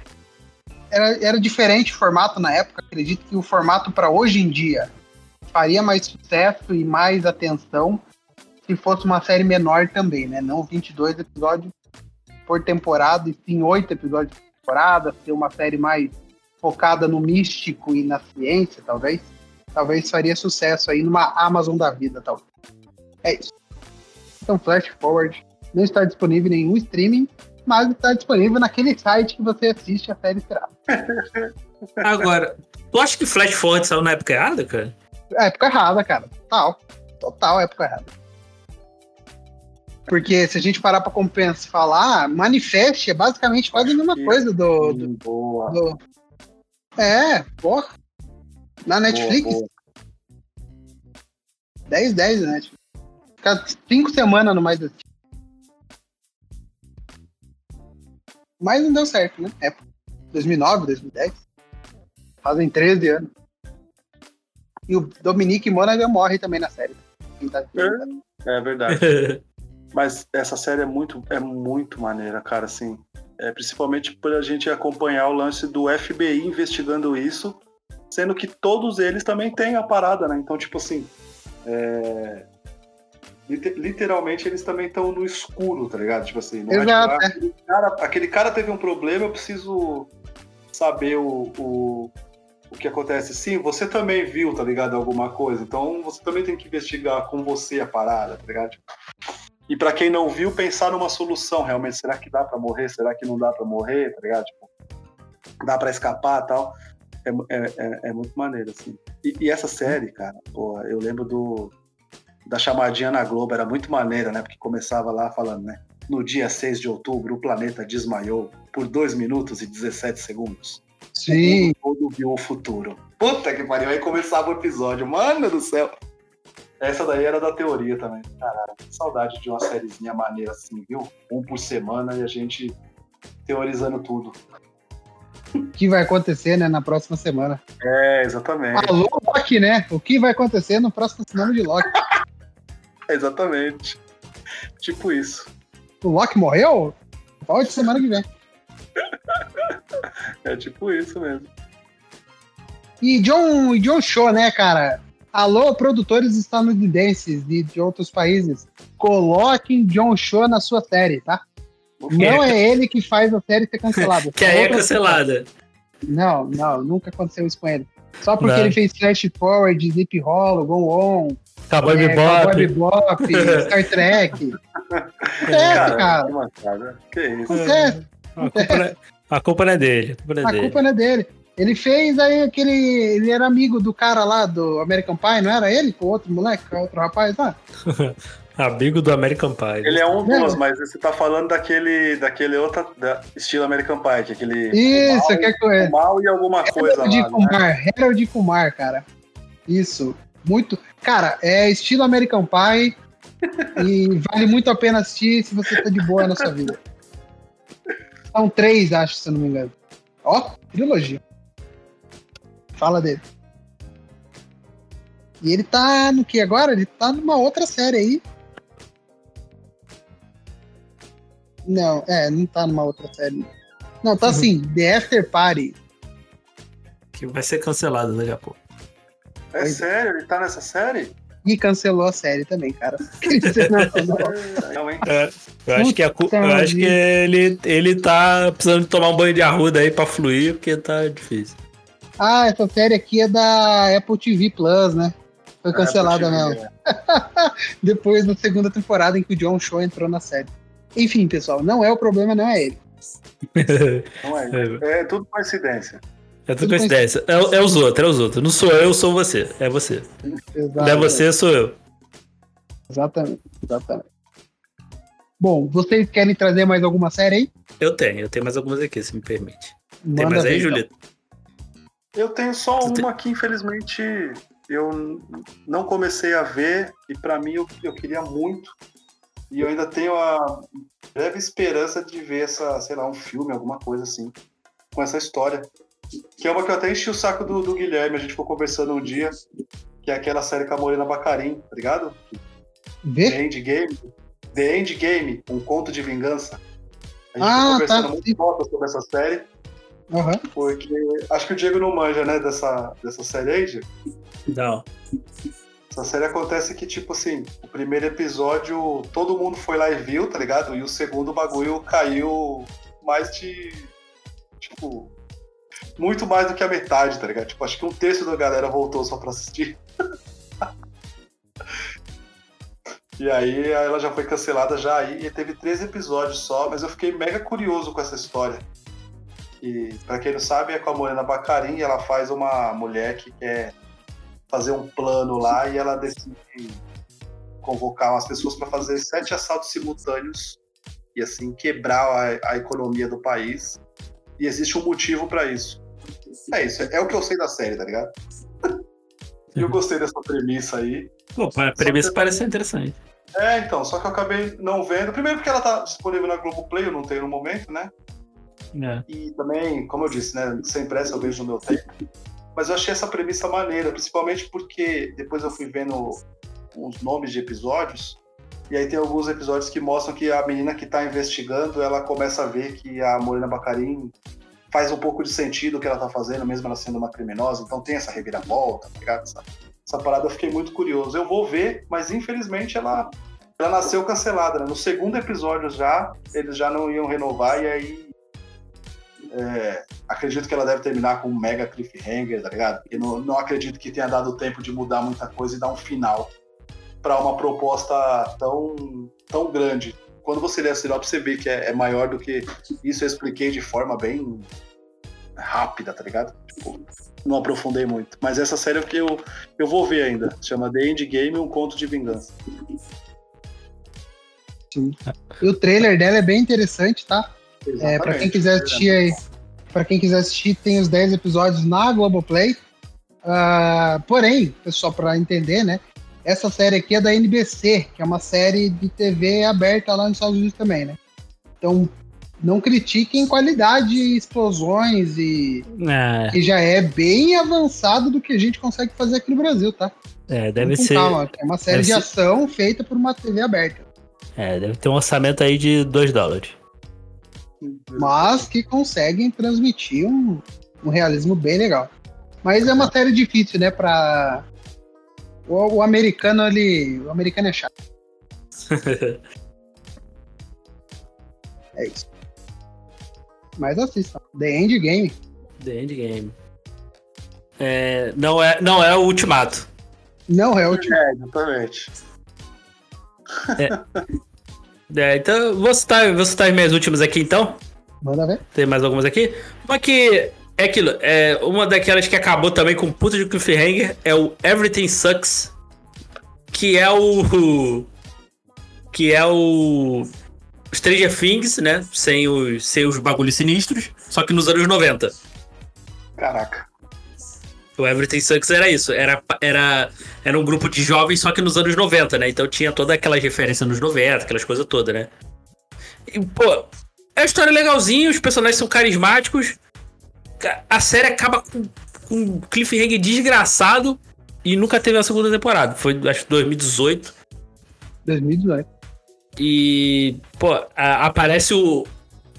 era, era diferente o formato na época. Acredito que o formato para hoje em dia faria mais sucesso e mais atenção se fosse uma série menor também, né? Não 22 episódios por temporada, e sim 8 episódios por temporada, ser uma série mais focada no místico e na ciência, talvez. Talvez faria sucesso aí numa Amazon da vida, talvez. É isso. Então, Flash Forward não está disponível em nenhum streaming, mas está disponível naquele site que você assiste a série esperada. Agora, tu acha que Flash Forward saiu na época errada, cara? É época errada, cara. Total. Total época errada. Porque se a gente parar pra compensar falar, Manifest é basicamente quase a mesma coisa do. do, Boa. do- É, porra. Na Netflix, Boa, boa. 10, 10 na Netflix. Fica 5 semanas no mais. Mas não deu certo, né? É 2009, 2010. Fazem 13 anos. E o Dominique Monaghan morre também na série. Quem tá- É verdade. Mas essa série é muito, é muito maneira, cara, assim. É, principalmente por a gente acompanhar o lance do FBI investigando isso, sendo que todos eles também têm a parada, né? Então, tipo assim, é, literalmente eles também estão no escuro, tá ligado? Tipo assim, não é tipo, Exato, ah, aquele, cara, aquele cara teve um problema, eu preciso saber o, o, o que acontece. Sim, você também viu, tá ligado? Alguma coisa. Então você também tem que investigar com você a parada, tá ligado? E pra quem não viu, pensar numa solução realmente. Será que dá pra morrer? Será que não dá pra morrer? Tá ligado? Tipo, dá pra escapar tal. É, é, é, é muito maneiro, assim. E, e essa série, cara, pô, eu lembro do da chamadinha na Globo, era muito maneira, né? Porque começava lá falando, né? No dia 6 de outubro, o planeta desmaiou por 2 minutos e 17 segundos. Sim. O mundo todo viu o futuro. Puta que pariu, aí começava o episódio. Mano do céu. Essa daí era da teoria também. Caralho, que saudade de uma sériezinha maneira assim, viu? Um por semana e a gente teorizando tudo. O que vai acontecer, né, na próxima semana. É, exatamente. Alô, Loki, né? O que vai acontecer no próximo semana de Loki? Exatamente. Tipo isso. O Loki morreu? Pode semana que vem. É tipo isso mesmo. E John, e John Show, né, cara? Alô, produtores estadunidenses e de outros países. Coloquem John Show na sua série, tá? Não é ele que faz a série ser cancelada. Que aí é cancelada. Não, não, nunca aconteceu isso com ele. Só porque Não. ele fez Flash Forward, Zip Hollow, Go On, Cowboy é, Cowboy Bebop. Bebop, Star Trek. Acontece, cara. Que isso. Acontece. A culpa, não é, a culpa não é dele. A culpa não é A dele. culpa não é dele. Ele fez aí aquele. Ele era amigo do cara lá do American Pie, não era ele? Com o outro moleque, com o outro rapaz lá? Amigo do American Pie. Ele é um dos, mas você tá falando daquele, daquele outro da- estilo American Pie, que é aquele Isso, mal, que é com ele. mal e alguma coisa Harold lá, né? Kumar, Harold Kumar, cara. Isso. Muito. Cara, é estilo American Pie e vale muito a pena assistir se você tá de boa na sua vida. São três, acho, se eu não me engano. Ó, trilogia. Fala dele. E ele tá no que agora? Ele tá numa outra série aí. Não, é, não tá numa outra série. Não, tá assim, The After Party. Que vai ser cancelado daqui a pouco. É sério, ele tá nessa série? E cancelou a série também, cara. É, não, hein? É, eu acho que, a Puta eu acho que ele, ele tá precisando de tomar um banho de arruda aí pra fluir, porque tá difícil. ah, essa série aqui é da Apple TV Plus, né? Foi cancelada É, mesmo. Depois da segunda temporada em que o John Show entrou na série. Enfim, pessoal, não é o problema, não é ele. Não é. É tudo coincidência. É tudo coincidência. É, é os outros, é os outros. Não sou eu, sou você. É você. Exato. Não é você, sou eu. Exatamente, exatamente. Bom, vocês querem trazer mais alguma série aí? Eu tenho, eu tenho mais algumas aqui, se me permite. Tem Manda mais aí, então. Julito? Eu tenho só Tu tem- uma que, infelizmente, eu não comecei a ver e pra mim eu, eu queria muito E eu ainda tenho a breve esperança de ver essa, sei lá, um filme, alguma coisa assim, com essa história. Que é uma que eu até enchi o saco do, do Guilherme, a gente ficou conversando um dia, que é aquela série com a Morena Bacarim, tá ligado? The End Game. The End Game, um conto de vingança. A gente Ah, ficou conversando tá. muito foda sobre essa série, Aham. porque acho que o Diego não manja, né, dessa, dessa série aí, Diego. Não. Essa série acontece que, tipo assim, o primeiro episódio todo mundo foi lá e viu, tá ligado? E o segundo bagulho caiu mais de. Tipo. Muito mais do que a metade, tá ligado? Tipo, acho que um terço da galera voltou só pra assistir. e aí ela já foi cancelada já aí, e teve três episódios só, mas eu fiquei mega curioso com essa história. E pra quem não sabe, é com a Morena Bacarim, e ela faz uma mulher que quer fazer um plano lá e ela decide convocar umas pessoas para fazer sete assaltos simultâneos e assim quebrar a, a economia do país. E existe um motivo para isso. É isso, é o que eu sei da série, tá ligado? E eu gostei dessa premissa aí. Pô, a premissa parece interessante. É, então, só que eu acabei não vendo. Primeiro porque ela tá disponível na Globoplay, eu não tenho no momento, né? É. E também, como eu disse, né, sem pressa eu vejo no meu tempo. Mas eu achei essa premissa maneira, principalmente porque depois eu fui vendo os nomes de episódios, e aí tem alguns episódios que mostram que a menina que tá investigando, ela começa a ver que a Morena Bacarim faz um pouco de sentido o que ela tá fazendo, mesmo ela sendo uma criminosa, então tem essa reviravolta, tá ligado? Essa, essa parada eu fiquei muito curioso. Eu vou ver, mas infelizmente ela, ela nasceu cancelada, né? No segundo episódio já, eles já não iam renovar, e aí é, acredito que ela deve terminar com um mega cliffhanger, tá ligado? Porque não, não acredito que tenha dado tempo de mudar muita coisa e dar um final para uma proposta tão, tão grande. Quando você lê a sinopse, você vê que é, é maior do que isso. Eu expliquei de forma bem rápida, tá ligado? Tipo, não aprofundei muito. Mas essa série é o que eu, eu vou ver ainda. Chama The Endgame, um conto de vingança. E o trailer dela é bem interessante, tá? É, pra quem quiser assistir aí, pra quem quiser assistir, tem os 10 episódios na Globoplay. Ah, porém, pessoal, pra entender, né? Essa série aqui é da NBC, que é uma série de TV aberta lá nos Estados Unidos também, né? Então, não critiquem qualidade, explosões e É, que já é bem avançado do que a gente consegue fazer aqui no Brasil, tá? é, deve com ser. calma, é uma série deve de ser- ação feita por uma TV aberta, É, deve ter um orçamento aí de 2 dólares. mas que conseguem transmitir um, um realismo bem legal. Mas é uma série difícil, né? Pra. O, o americano ali. O americano é chato. É isso. Mas assistam. The End Game. The Endgame. É, não, é, não é o Ultimato. Não é o último. É, exatamente. É, então, vou citar, vou citar as minhas últimas aqui então. Manda ver. Tem mais algumas aqui. Uma que é aquilo, é uma daquelas que acabou também com puta de cliffhanger é o Everything Sucks, que é o que é o Stranger Things, né, sem os sem os bagulhos sinistros, só que nos anos 90. Caraca. O Everything Sucks era isso, era, era, era um grupo de jovens, só que nos anos 90, né? Então tinha toda aquela referência nos 90, aquelas coisas todas, né? E, pô, é uma história legalzinha, os personagens são carismáticos. Ca- A série acaba com, com um cliffhanger desgraçado e nunca teve a segunda temporada. Foi, acho que 2018. 2018. E, pô, a- aparece o,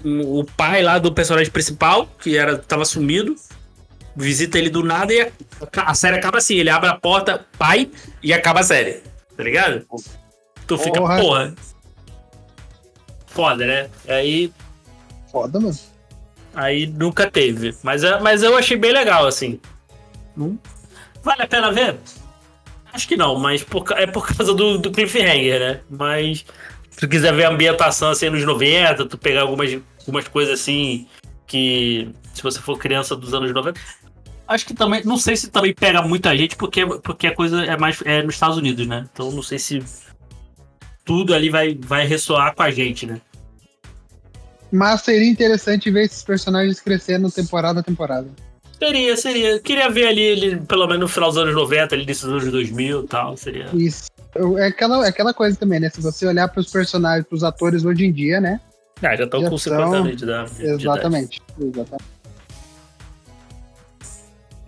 o pai lá do personagem principal, que era, tava sumido. Visita ele do nada e a, a série acaba assim: ele abre a porta, pai, e acaba a série. Tá ligado? Tu fica, Porra. porra. Foda, né? Aí, Foda, mano. aí nunca teve. Mas, mas eu achei bem legal, assim. Hum? Vale a pena ver? Acho que não, mas por é por causa do, do cliffhanger, né? Mas tu quiser ver a ambientação assim nos 90, tu pegar algumas, algumas coisas assim que se você for criança dos anos 90, acho que também, não sei se também pega muita gente porque porque a coisa é mais é nos Estados Unidos, né? Então não sei se tudo ali vai vai ressoar com a gente, né? Mas seria interessante ver esses personagens crescendo temporada a temporada. Seria, seria. Queria ver ali, ele, pelo menos no final dos anos 90, ali desses anos 2000 e tal, seria. Isso. É aquela, é aquela coisa também, né? Se você olhar para os personagens, para os atores hoje em dia, né? Ah, já estão com 50 anos de idade. Exatamente, exatamente.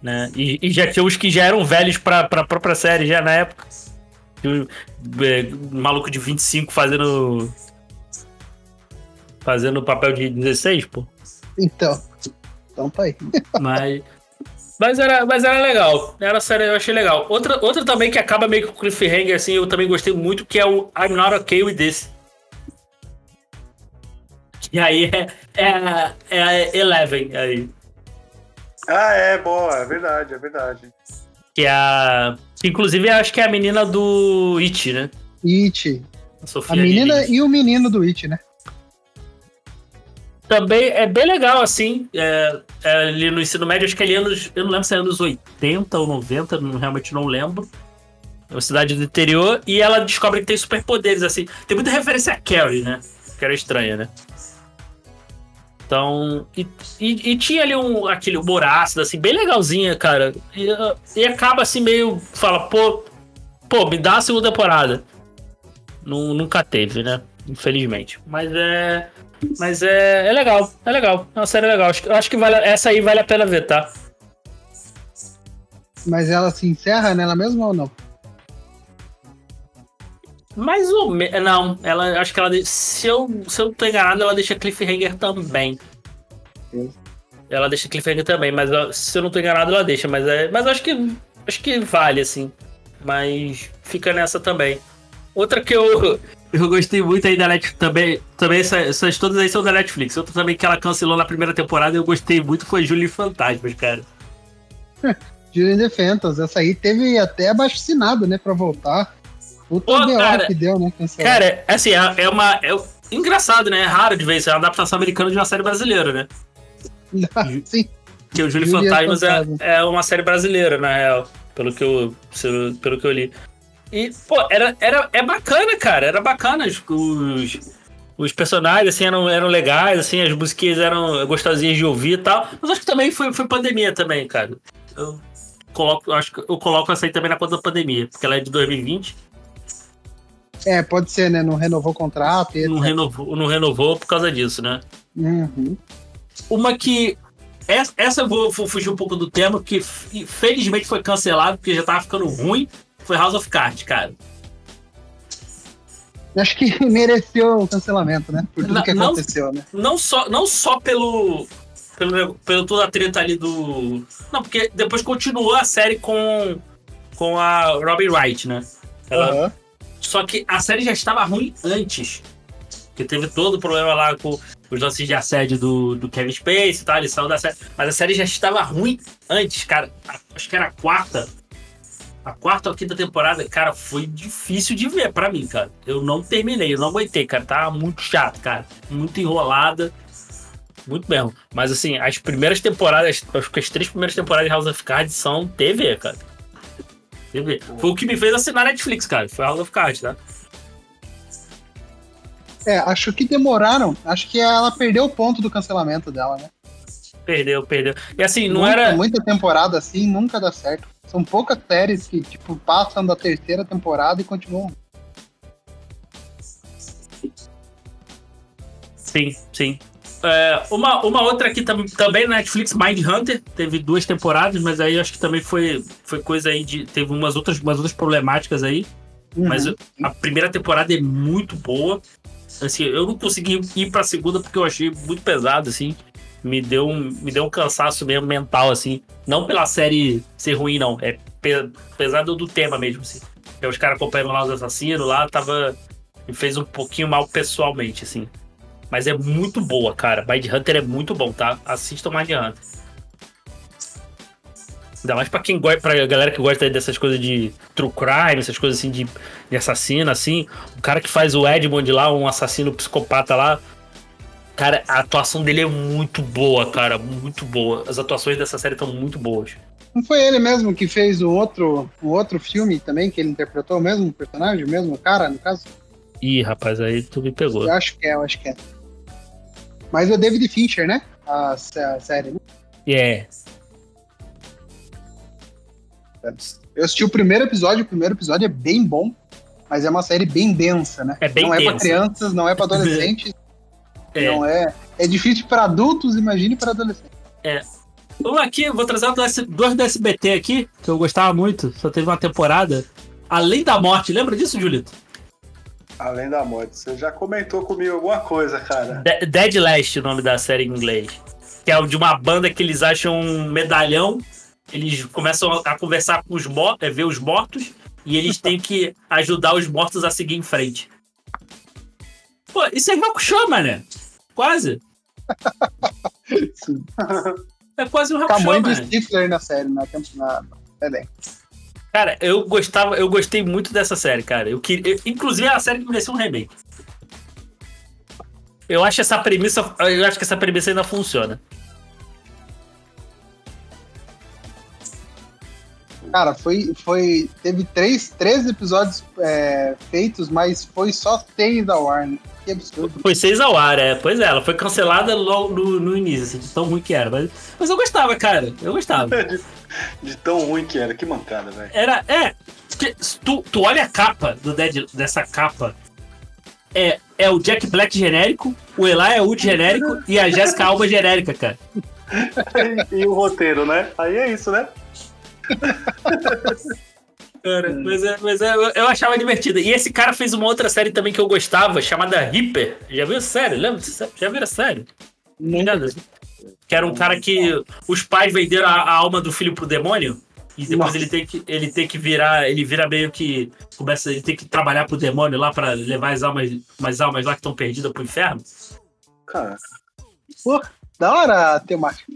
Né? E, e, já tinha os que já eram velhos para a própria série já na época. O, é, maluco de 25 fazendo. Fazendo papel de 16, pô. Então. Então tá aí. Mas. Mas era, mas era legal. Era série, eu achei legal. Outra, outra também que acaba meio que com cliffhanger, assim, eu também gostei muito, que é o I'm Not Okay With This. E aí é, é, é a Eleven aí. Ah, é, boa, é verdade, é verdade. Que é a. Inclusive, acho que é a menina do It, né? It. A, a menina e o menino do It, né? Também é bem legal, assim. É, é, ali no ensino médio, acho que é anos. Eu não lembro se é anos 80 ou 90, não, realmente não lembro. É uma cidade do interior. E ela descobre que tem superpoderes, assim. Tem muita referência a Carrie, né? Que era estranha, né? Então, e, e, e, tinha ali um, aquele humor ácido, assim, bem legalzinha, cara. E, e, acaba assim meio. Fala, pô, pô, me dá a segunda temporada. nunca teve, né? Infelizmente. Mas é. Mas é, é legal, é legal. É uma série legal. Acho, acho que vale, essa aí vale a pena ver, tá? Mas ela se encerra nela mesma ou não? Mais ou menos. Não, ela acho que ela. Se eu, se eu não tô enganado, ela deixa cliffhanger também. Sim. Ela deixa cliffhanger também, mas se eu não tô enganado, ela deixa. Mas, é, mas acho que. Acho que vale, assim. Mas fica nessa também. Outra que eu, eu gostei muito aí da Netflix também. Também essas, essas todas aí são da Netflix. Outra também que ela cancelou na primeira temporada eu gostei muito foi Julie Fantasmas, cara. Julie the Phantoms, essa aí teve até abaixo né, pra voltar. O Pô, cara, que deu, né? Cancelar. Cara, assim, é, é uma. É, engraçado, né? É raro de ver, é uma adaptação americana de uma série brasileira, né? Sim. Que o Júlio Fantasmas é, é uma série brasileira, na real. Pelo que eu, pelo que eu li. E, pô, era, era, é bacana, cara. Era bacana. Os, os personagens, assim, eram, eram legais, assim, as musiquinhas eram gostosinhas de ouvir e tal. Mas acho que também foi, foi pandemia também, cara. Eu coloco, acho que eu coloco essa aí também na conta da pandemia, porque ela é de 2020. É, pode ser, né? Não renovou o contrato. Não renovou, não renovou por causa disso, né? Uhum. Uma que. Essa eu vou, vou, fugir um pouco do tema, que felizmente foi cancelado, porque já tava ficando ruim. Foi House of Cards, cara. Acho que mereceu o cancelamento, né? Por tudo não, que aconteceu, né? Não só, não só pelo, pelo, pelo toda a treta ali do. Não, porque depois continuou a série com, com a Robin Wright, né? Ela, uhum. Só que a série já estava ruim antes. Que teve todo o problema lá com os lances de assédio do, do Kevin Space e tal, ele saiu da série. Mas a série já estava ruim antes, cara. Acho que era a quarta. A quarta ou quinta temporada, cara, foi difícil de ver para mim, cara. Eu não terminei, eu não aguentei, cara. Tava muito chato, cara. Muito enrolada. Muito mesmo. Mas assim, as primeiras temporadas, acho que as três primeiras temporadas de House of Cards são TV, cara. Foi o que me fez assinar Netflix, cara. Foi House of Cards, tá? É, acho que demoraram. Acho que ela perdeu o ponto do cancelamento dela, né? Perdeu, perdeu. E assim, não muita, era. Muita temporada assim nunca dá certo. São poucas séries que, tipo, passam da terceira temporada e continuam. Sim, sim. É, uma, uma outra aqui tam, também na Netflix, Mind Hunter, teve duas temporadas, mas aí acho que também foi, foi coisa aí de. Teve umas outras, umas outras problemáticas aí. Uhum. Mas a primeira temporada é muito boa. Assim, eu não consegui ir pra segunda porque eu achei muito pesado, assim. Me deu um, me deu um cansaço mesmo mental, assim. Não pela série ser ruim, não. É pe pesado do tema mesmo, assim. Porque os caras acompanhando lá os assassinos lá, tava. Me fez um pouquinho mal pessoalmente, assim. Mas é muito boa, cara. Mind Hunter é muito bom, tá? Assistam Mind Hunter. Ainda mais pra quem gosta, pra galera que gosta dessas coisas de true crime, essas coisas assim de, de assassino, assim. O cara que faz o Edmond lá, um assassino psicopata lá. Cara, a atuação dele é muito boa, cara. Muito boa. As atuações dessa série estão muito boas. Não foi ele mesmo que fez o outro, o outro filme também, que ele interpretou o mesmo personagem, o mesmo cara, no caso? Ih, rapaz, aí tu me pegou. Eu acho que é, eu acho que é. Mas é o David Fincher, né? A, a série, né? Yeah. Eu assisti o primeiro episódio, o primeiro episódio é bem bom. mas é uma série bem densa, né? É bem não é densa. pra crianças, não é pra adolescentes, É. não é. É difícil para adultos, imagine para adolescentes. Vamos aqui, eu vou trazer do S- dois do SBT aqui, que eu gostava muito, só teve uma temporada. Além da Morte, lembra disso, Julito? Além da morte. Você já comentou comigo alguma coisa, cara. De- Dead Last, o nome da série em inglês. Que é o de uma banda que eles acham um medalhão, eles começam a a conversar com os mortos, ver os mortos, e eles têm que ajudar os mortos a seguir em frente. Pô, isso é Hakusho, mané. Quase. Sim. É quase um Hakusho, Tamanho do mané. Stifler na série, na, na, na elenco. Cara, eu gostava, eu gostei muito dessa série, cara. Eu queria, eu- inclusive é a série que merecia um remake. Eu acho essa premissa, eu acho que essa premissa ainda funciona. Cara, foi, foi. Teve três, três episódios é, feitos, mas foi só seis da Warner. Que absurdo. Foi seis ao ar, é. Pois é, ela foi cancelada logo no, no início, assim, de tão ruim que era. Mas, mas eu gostava, cara. Eu gostava. De, de tão ruim que era. Que mancada, velho. Era, é. Tu, tu olha a capa do Dead, dessa capa. É, é o Jack Black genérico, o Eli Wood genérico e a Jessica Alba genérica, cara. E, e o roteiro, né? Aí é isso, né? Cara, mas, é- mas é- eu, achava divertida. E esse cara fez uma outra série também que eu gostava, chamada Reaper. Já viu a série? Lembra? Já viram a série? Nada. Que era um cara que os pais venderam a, a alma do filho pro demônio. E depois Nossa. ele tem, que, ele tem que virar. Ele vira meio que. Começa, ele tem que trabalhar pro demônio lá pra levar as almas, as almas lá que estão perdidas pro inferno. Cara, Pô, da hora a temática.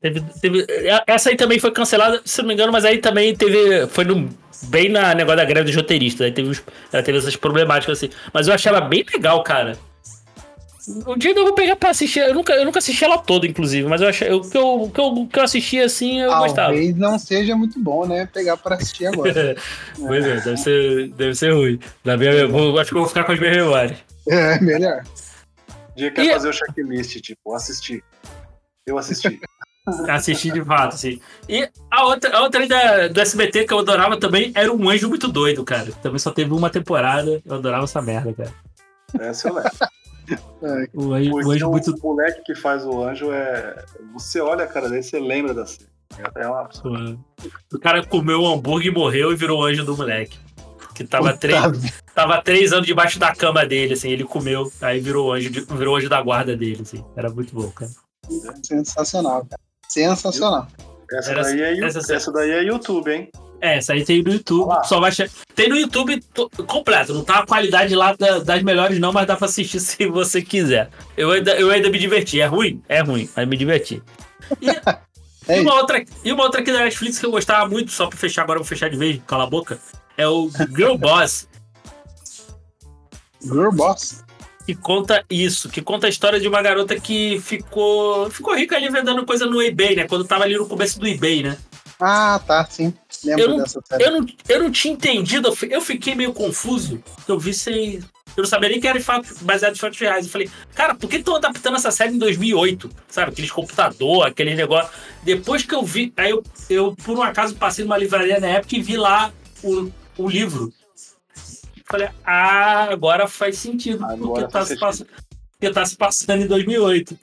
Teve, teve- essa aí também foi cancelada, se não me engano, mas aí também teve. Foi no, bem na negócio da greve dos roteiristas. Aí teve, ela teve essas problemáticas assim. Mas eu achei ela bem legal, cara. Um dia eu vou pegar pra assistir. Eu nunca, eu nunca assisti ela toda, inclusive, mas eu achei. O que eu, o que eu, o que eu assisti assim, eu gostava. Talvez não seja muito bom, né? Pegar pra assistir agora. Pois é, deve ser, deve ser ruim. Na minha, eu vou- acho que eu vou ficar com as minhas memórias. é, melhor. dia quer E- fazer o checklist, tipo, assistir. Eu assisti. Assistir de fato, assim. E a outra, a outra aí da, do SBT que eu adorava também era um anjo muito doido, cara. Também só teve uma temporada. Eu adorava essa merda, cara. Essa eu levo. É, O anjo, o Porque anjo o muito. moleque que faz o anjo é. Você olha a cara dele, você lembra da cena. É uma O cara comeu um hambúrguer e morreu e virou o anjo do moleque. Que tava puta três, vida. tava três anos debaixo da cama dele, assim. Ele comeu, aí virou o anjo, virou o anjo da guarda dele, assim. Era muito bom, cara. Sensacional, cara. Sensacional. Essa, Era- daí é, essa- essa daí é YouTube, hein? É, essa aí tem no YouTube. Só vai che- Tem no YouTube to- completo. Não tá a qualidade lá da- das melhores, não, mas dá pra assistir se você quiser. Eu ainda, eu ainda me diverti. É ruim? É ruim, mas me diverti. E, É e uma outra, e uma outra aqui da Netflix que eu gostava muito, só pra fechar agora, eu vou fechar de vez, cala a boca. É o Girl Boss, Girl Boss. Que conta isso, que conta a história de uma garota que ficou, ficou rica ali vendendo coisa no eBay, né? Quando tava ali no começo do eBay, né? Ah, tá, sim. Lembro Eu não- dessa série. Eu não, eu não tinha entendido, eu fi- eu fiquei meio confuso. Eu vi sem. Eu não sabia nem que era fato, baseado em fatos reais. Eu falei, cara, por que estão adaptando essa série em 2008? Sabe, aqueles computador, aquele negócio. Depois que eu vi, aí eu, eu por um acaso passei numa livraria na época e vi lá o, o livro. Falei, ah, agora faz sentido, Agora porque tá, se passando, porque tá se passando em 2008.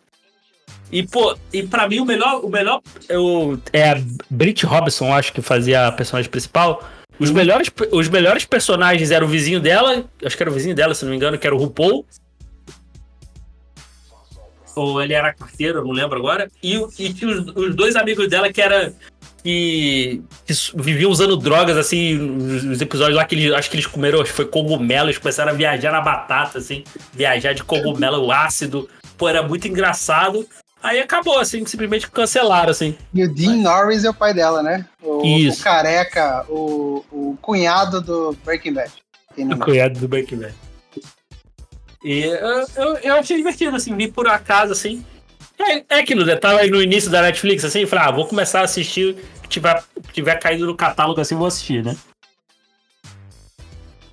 E, pô, e pra mim o melhor, o melhor eu, é a Brit Robson, acho que fazia a personagem principal. Os melhores, os melhores personagens eram o vizinho dela, acho que era o vizinho dela, se não me engano, que era o RuPaul. Ou ele era carteiro, não lembro agora. E, e tinha os, os dois amigos dela que era. Que, que viviam usando drogas, assim, nos nos episódios lá que eles, acho que eles comeram, acho que foi cogumelo, eles começaram a viajar na batata, assim, viajar de cogumelo ácido. Pô, era muito engraçado. Aí acabou, assim, simplesmente cancelaram, assim. E o Dean Norris é o pai dela, né? O, Isso. o careca, o, o cunhado do Breaking Bad. O cunhado do Breaking Bad. E eu, eu, eu achei divertido, assim, vi por acaso, assim. É, é aquilo, né? Tava aí no início da Netflix, assim, falei, ah, vou começar a assistir tiver, tiver caído no catálogo, assim, vou assistir, né?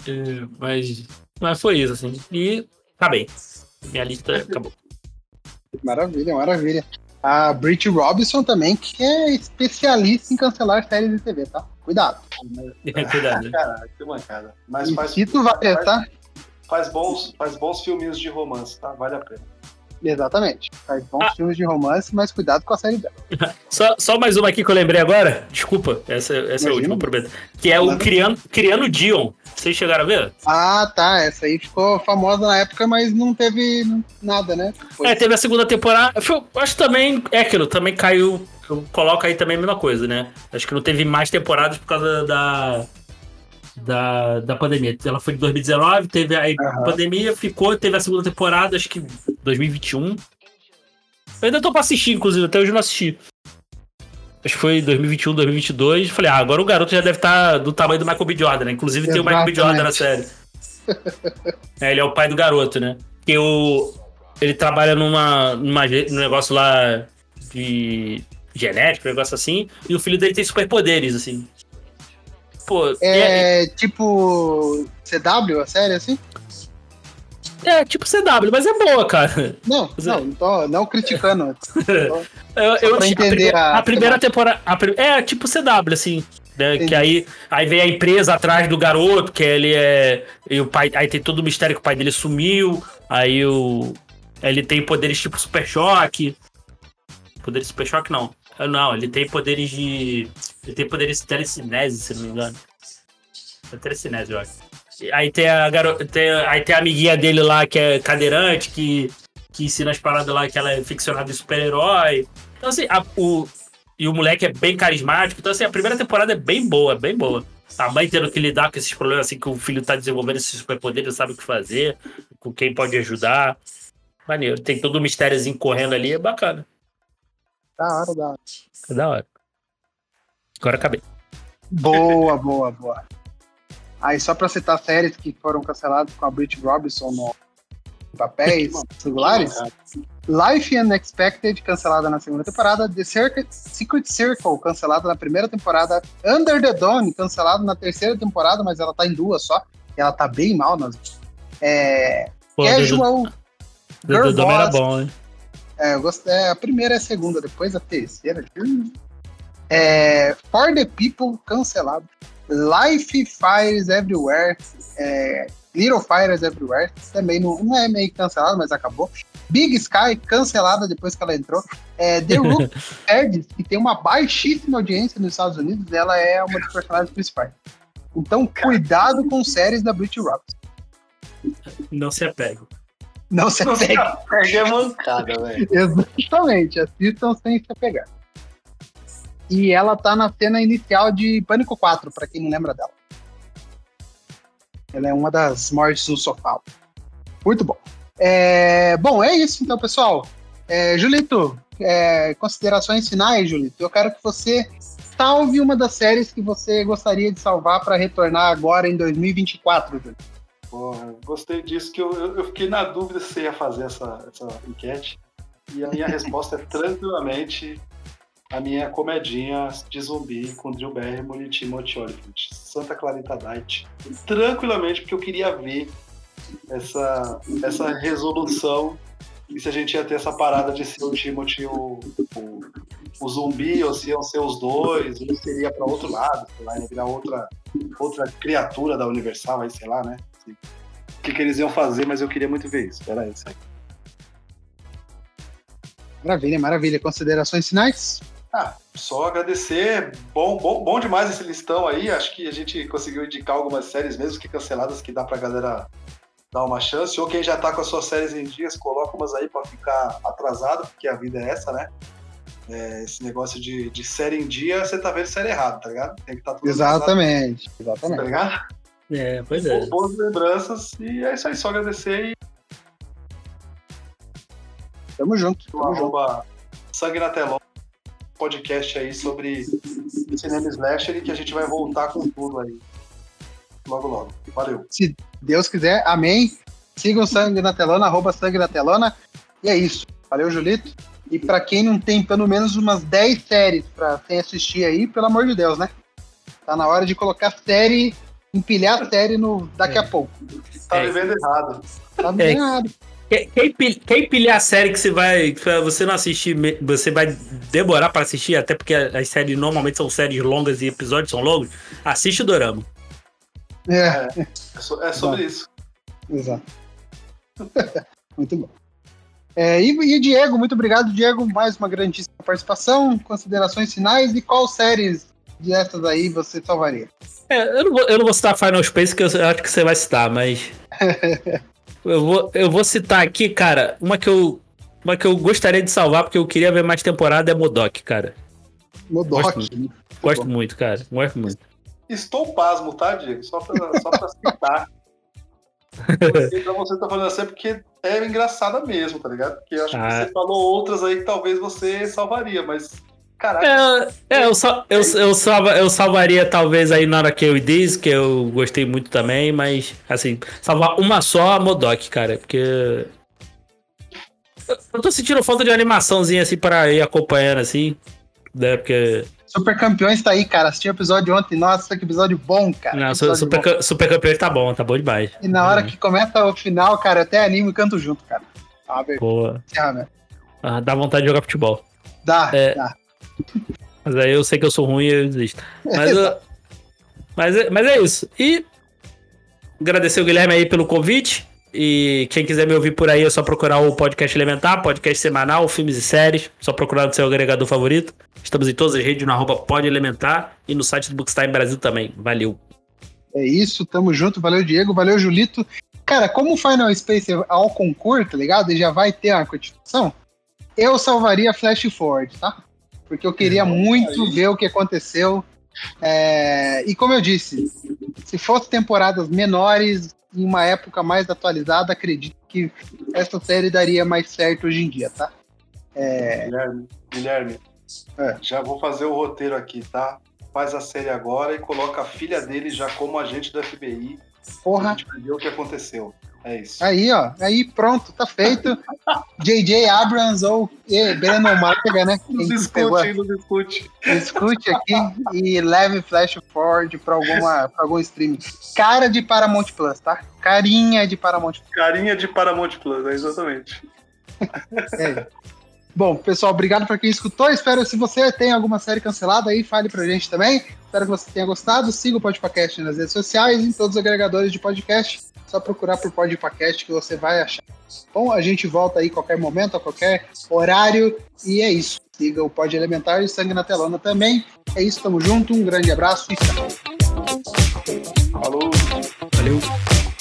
É, mas, mas foi isso, assim. E tá bem. Minha lista acabou. Maravilha, maravilha. A Brit Robinson também, que é especialista em cancelar séries de TV, tá? Cuidado. Cuidado. Caraca, que mancada. Mas E faz, várias, faz, tá? faz bons, faz bons filminhos de romance, tá? Vale a pena. Exatamente. Faz bons Ah. filmes de romance, mas cuidado com a série dela. Só, só mais uma aqui que eu lembrei agora. Desculpa, essa, essa é a última, prometo. Que é o Manda. Criano, Criano Dion. Vocês chegaram a ver? Ah, tá. Essa aí ficou famosa na época, mas não teve nada, né? É, teve a segunda temporada. Foi- acho que também é aquilo, também caiu. Eu coloco aí também a mesma coisa, né? Acho que não teve mais temporadas por causa da. Da, da pandemia. Ela foi de 2019, teve a Aham. pandemia, ficou, teve a segunda temporada, acho que 2021. Eu ainda tô pra assistir, inclusive, até hoje eu não assisti. Acho que foi 2021, 2022. Falei, ah, agora o garoto já deve estar do tamanho do Michael B. Jordan, né? Inclusive tem o Michael B. Jordan na série. É, ele é o pai do garoto, né? Porque o, ele trabalha numa, numa, num negócio lá de genético, um negócio assim, e o filho dele tem superpoderes, assim. Pô, é, É tipo CW, a série assim? É tipo CW, mas é boa, cara. Não, é- não, não tô não criticando. Eu, eu pra entender a, a primeira temporada. a é tipo CW, assim. Né, que aí, aí vem a empresa atrás do garoto, que ele é. E o pai, aí tem todo o mistério que o pai dele sumiu. Aí o. Ele tem poderes tipo super choque. Poderes super choque, não. Ah, Não, ele tem poderes de. Ele tem poderes de telecinese, se não me engano. É telecinese, eu acho. Aí tem a garota. Tem, aí tem a amiguinha dele lá que é cadeirante, que, que ensina as paradas lá que ela é ficcionada de super-herói. Então, assim, a- o, e o moleque é bem carismático. Então, assim, a primeira temporada é bem boa, bem boa. A mãe tendo que lidar com esses problemas, assim, que o filho tá desenvolvendo esses superpoderes, não sabe o que fazer, com quem pode ajudar. Maneiro. Tem todo o mistériozinho correndo ali, é bacana. Da hora, da hora. É da hora. Agora acabei. Boa, boa, boa. Aí só pra citar séries que foram canceladas com a Brit Robinson no papéis singulares. Life Unexpected, cancelada na segunda temporada. The Circuit, Secret Circle, cancelada na primeira temporada. Under the Dawn, cancelada na terceira temporada, mas ela tá em duas só. E ela tá bem mal nas. É, Pô, Casual. Girl do, do, era bom, hein? É, eu gostei. é, a primeira e a segunda, depois a terceira. hum. É, For the People, cancelado. Life Fires Everywhere. é, Little Fires Everywhere. Também não, não é meio cancelado, mas acabou. Big Sky, cancelada depois que ela entrou. É, The Rook Nerds, que tem uma baixíssima audiência nos Estados Unidos, ela é uma dos personagens principais. Então, cuidado com séries da Brit Robinson. Não se apegue. Não se Não se apegue. apega é mancada, velho. Exatamente, assistam sem se apegar. E ela tá na cena inicial de Pânico 4, pra quem não lembra dela. Ela é uma das mortes do sofá. Muito bom. É, bom, é isso então, pessoal. É, Julito, é, considerações finais, Julito. Eu quero que você salve uma das séries que você gostaria de salvar para retornar agora em 2024, Julito. Porra, gostei disso, que eu, eu, eu fiquei na dúvida se você ia fazer essa, essa enquete. E a minha resposta é tranquilamente a minha comedinha de zumbi com Drew Barrymore e Timothy Olyphant. Santa Clarita Diet. Tranquilamente, porque eu queria ver essa, essa resolução e se a gente ia ter essa parada de ser o Timothy o, o, o zumbi, ou se iam ser os dois, ou seria para outro lado, sei lá, ia virar outra, outra criatura da Universal, aí sei lá, né? O que, que eles iam fazer, mas eu queria muito ver isso. Era isso aí. Maravilha, maravilha. Considerações finais? Ah, só agradecer. Bom, bom, bom demais esse listão aí. Acho que a gente conseguiu indicar algumas séries, mesmo que canceladas, que dá pra galera dar uma chance. Ou quem já tá com as suas séries em dias, coloca umas aí pra ficar atrasado, porque a vida é essa, né? É, esse negócio de, de série em dia, você tá vendo série errada, tá ligado? Tem que estar tá tudo Exatamente. atrasado, tá Exatamente. ligado? É, pois é. Boas lembranças. E é isso aí, só agradecer e Tamo junto. Tamo junto. Sangue na Telão, podcast aí sobre cinema slasher e que a gente vai voltar com tudo aí. Logo, logo. Valeu. Se Deus quiser, amém. Sigam Sangue na Telona, arroba Sangue na Telona. E é isso. Valeu, Julito. E pra quem não tem pelo menos umas 10 séries pra sem assistir aí, pelo amor de Deus, né? Tá na hora de colocar série, empilhar a série no daqui a pouco. Tá É. vivendo errado. Tá bem errado. Quem, quem pilhar a série que você vai. Que você não assistir, você vai demorar para assistir, até porque as séries normalmente são séries longas e episódios são longos, assiste o Dorama. É, é, é sobre isso. Exato. muito bom. É, e, e, Diego, muito obrigado, Diego. Mais uma grandíssima participação. Considerações finais e qual séries de essas aí você salvaria? É, eu, não vou, eu não vou citar Final Space, que eu acho que você vai citar, mas. eu, vou, eu vou citar aqui, cara, uma que eu. Uma que eu gostaria de salvar, porque eu queria ver mais temporada, é Modok, cara. Modok. Gosto, muito, gosto muito cara. Gosto muito. Estou pasmo, tá, Diego? Só pra, só pra citar. Então você tá falando assim porque é engraçada mesmo, tá ligado? Porque eu acho ah. que você falou outras aí que talvez você salvaria, mas Caraca. É, é eu, só, eu, eu, salva, eu salvaria talvez aí Nara Kill Diz, que eu gostei muito também, mas assim, salvar uma só a Modok, cara, porque. Eu tô sentindo falta de animaçãozinha assim para ir acompanhando assim, né? Porque. Super Campeões tá aí, cara. Assisti o episódio ontem. Nossa, que episódio bom, cara. Não, super, bom. super Campeões tá bom, tá bom demais. E na hora uhum. que começa o final, cara, eu até animo e canto junto, cara. Ah, Boa. Ah, dá vontade de jogar futebol. Dá, é, dá. Mas aí eu sei que eu sou ruim e eu desisto. Mas, eu, mas, é, mas é isso. E agradecer o Guilherme aí pelo convite. E quem quiser me ouvir por aí é só procurar o podcast Elementar, podcast semanal, filmes e séries. Só procurar no seu agregador favorito. Estamos em todas as redes no arroba Pod Elementar e no site do Bookstime Brasil também. Valeu. É isso, tamo junto. Valeu, Diego. Valeu, Julito. Cara, como o Final Space é ao concurso, tá ligado? E já vai ter uma continuação, eu salvaria Flash Forward, tá? Porque eu queria muito ver o que aconteceu. É, e como eu disse, se fosse temporadas menores, em uma época mais atualizada, acredito que essa série daria mais certo hoje em dia, tá? É... Guilherme, Guilherme é. já vou fazer o roteiro aqui, tá? Faz a série agora e coloca a filha dele já como agente da FBI. Porra. Ver o que aconteceu. É isso. Aí, ó. Aí pronto, tá feito. J.J. Abrams ou e, Brandon Marga, né? Nos discute, nos discute. Discute aqui e leve Flash Forward pra, alguma, pra algum streaming. Cara de Paramount Plus, tá? Carinha de Paramount Plus. Carinha de Paramount Plus, é exatamente. É. Bom, pessoal, obrigado para quem escutou. Espero se você tem alguma série cancelada aí, fale pra gente também. Espero que você tenha gostado. Siga o Podcast nas redes sociais, em todos os agregadores de podcast. Só procurar por Podcast que você vai achar. Bom, a gente volta aí qualquer momento, a qualquer horário. E é isso. Siga o Pod Elementar e Sangue na Telona também. É isso, tamo junto. Um grande abraço e tchau. Falou. Valeu.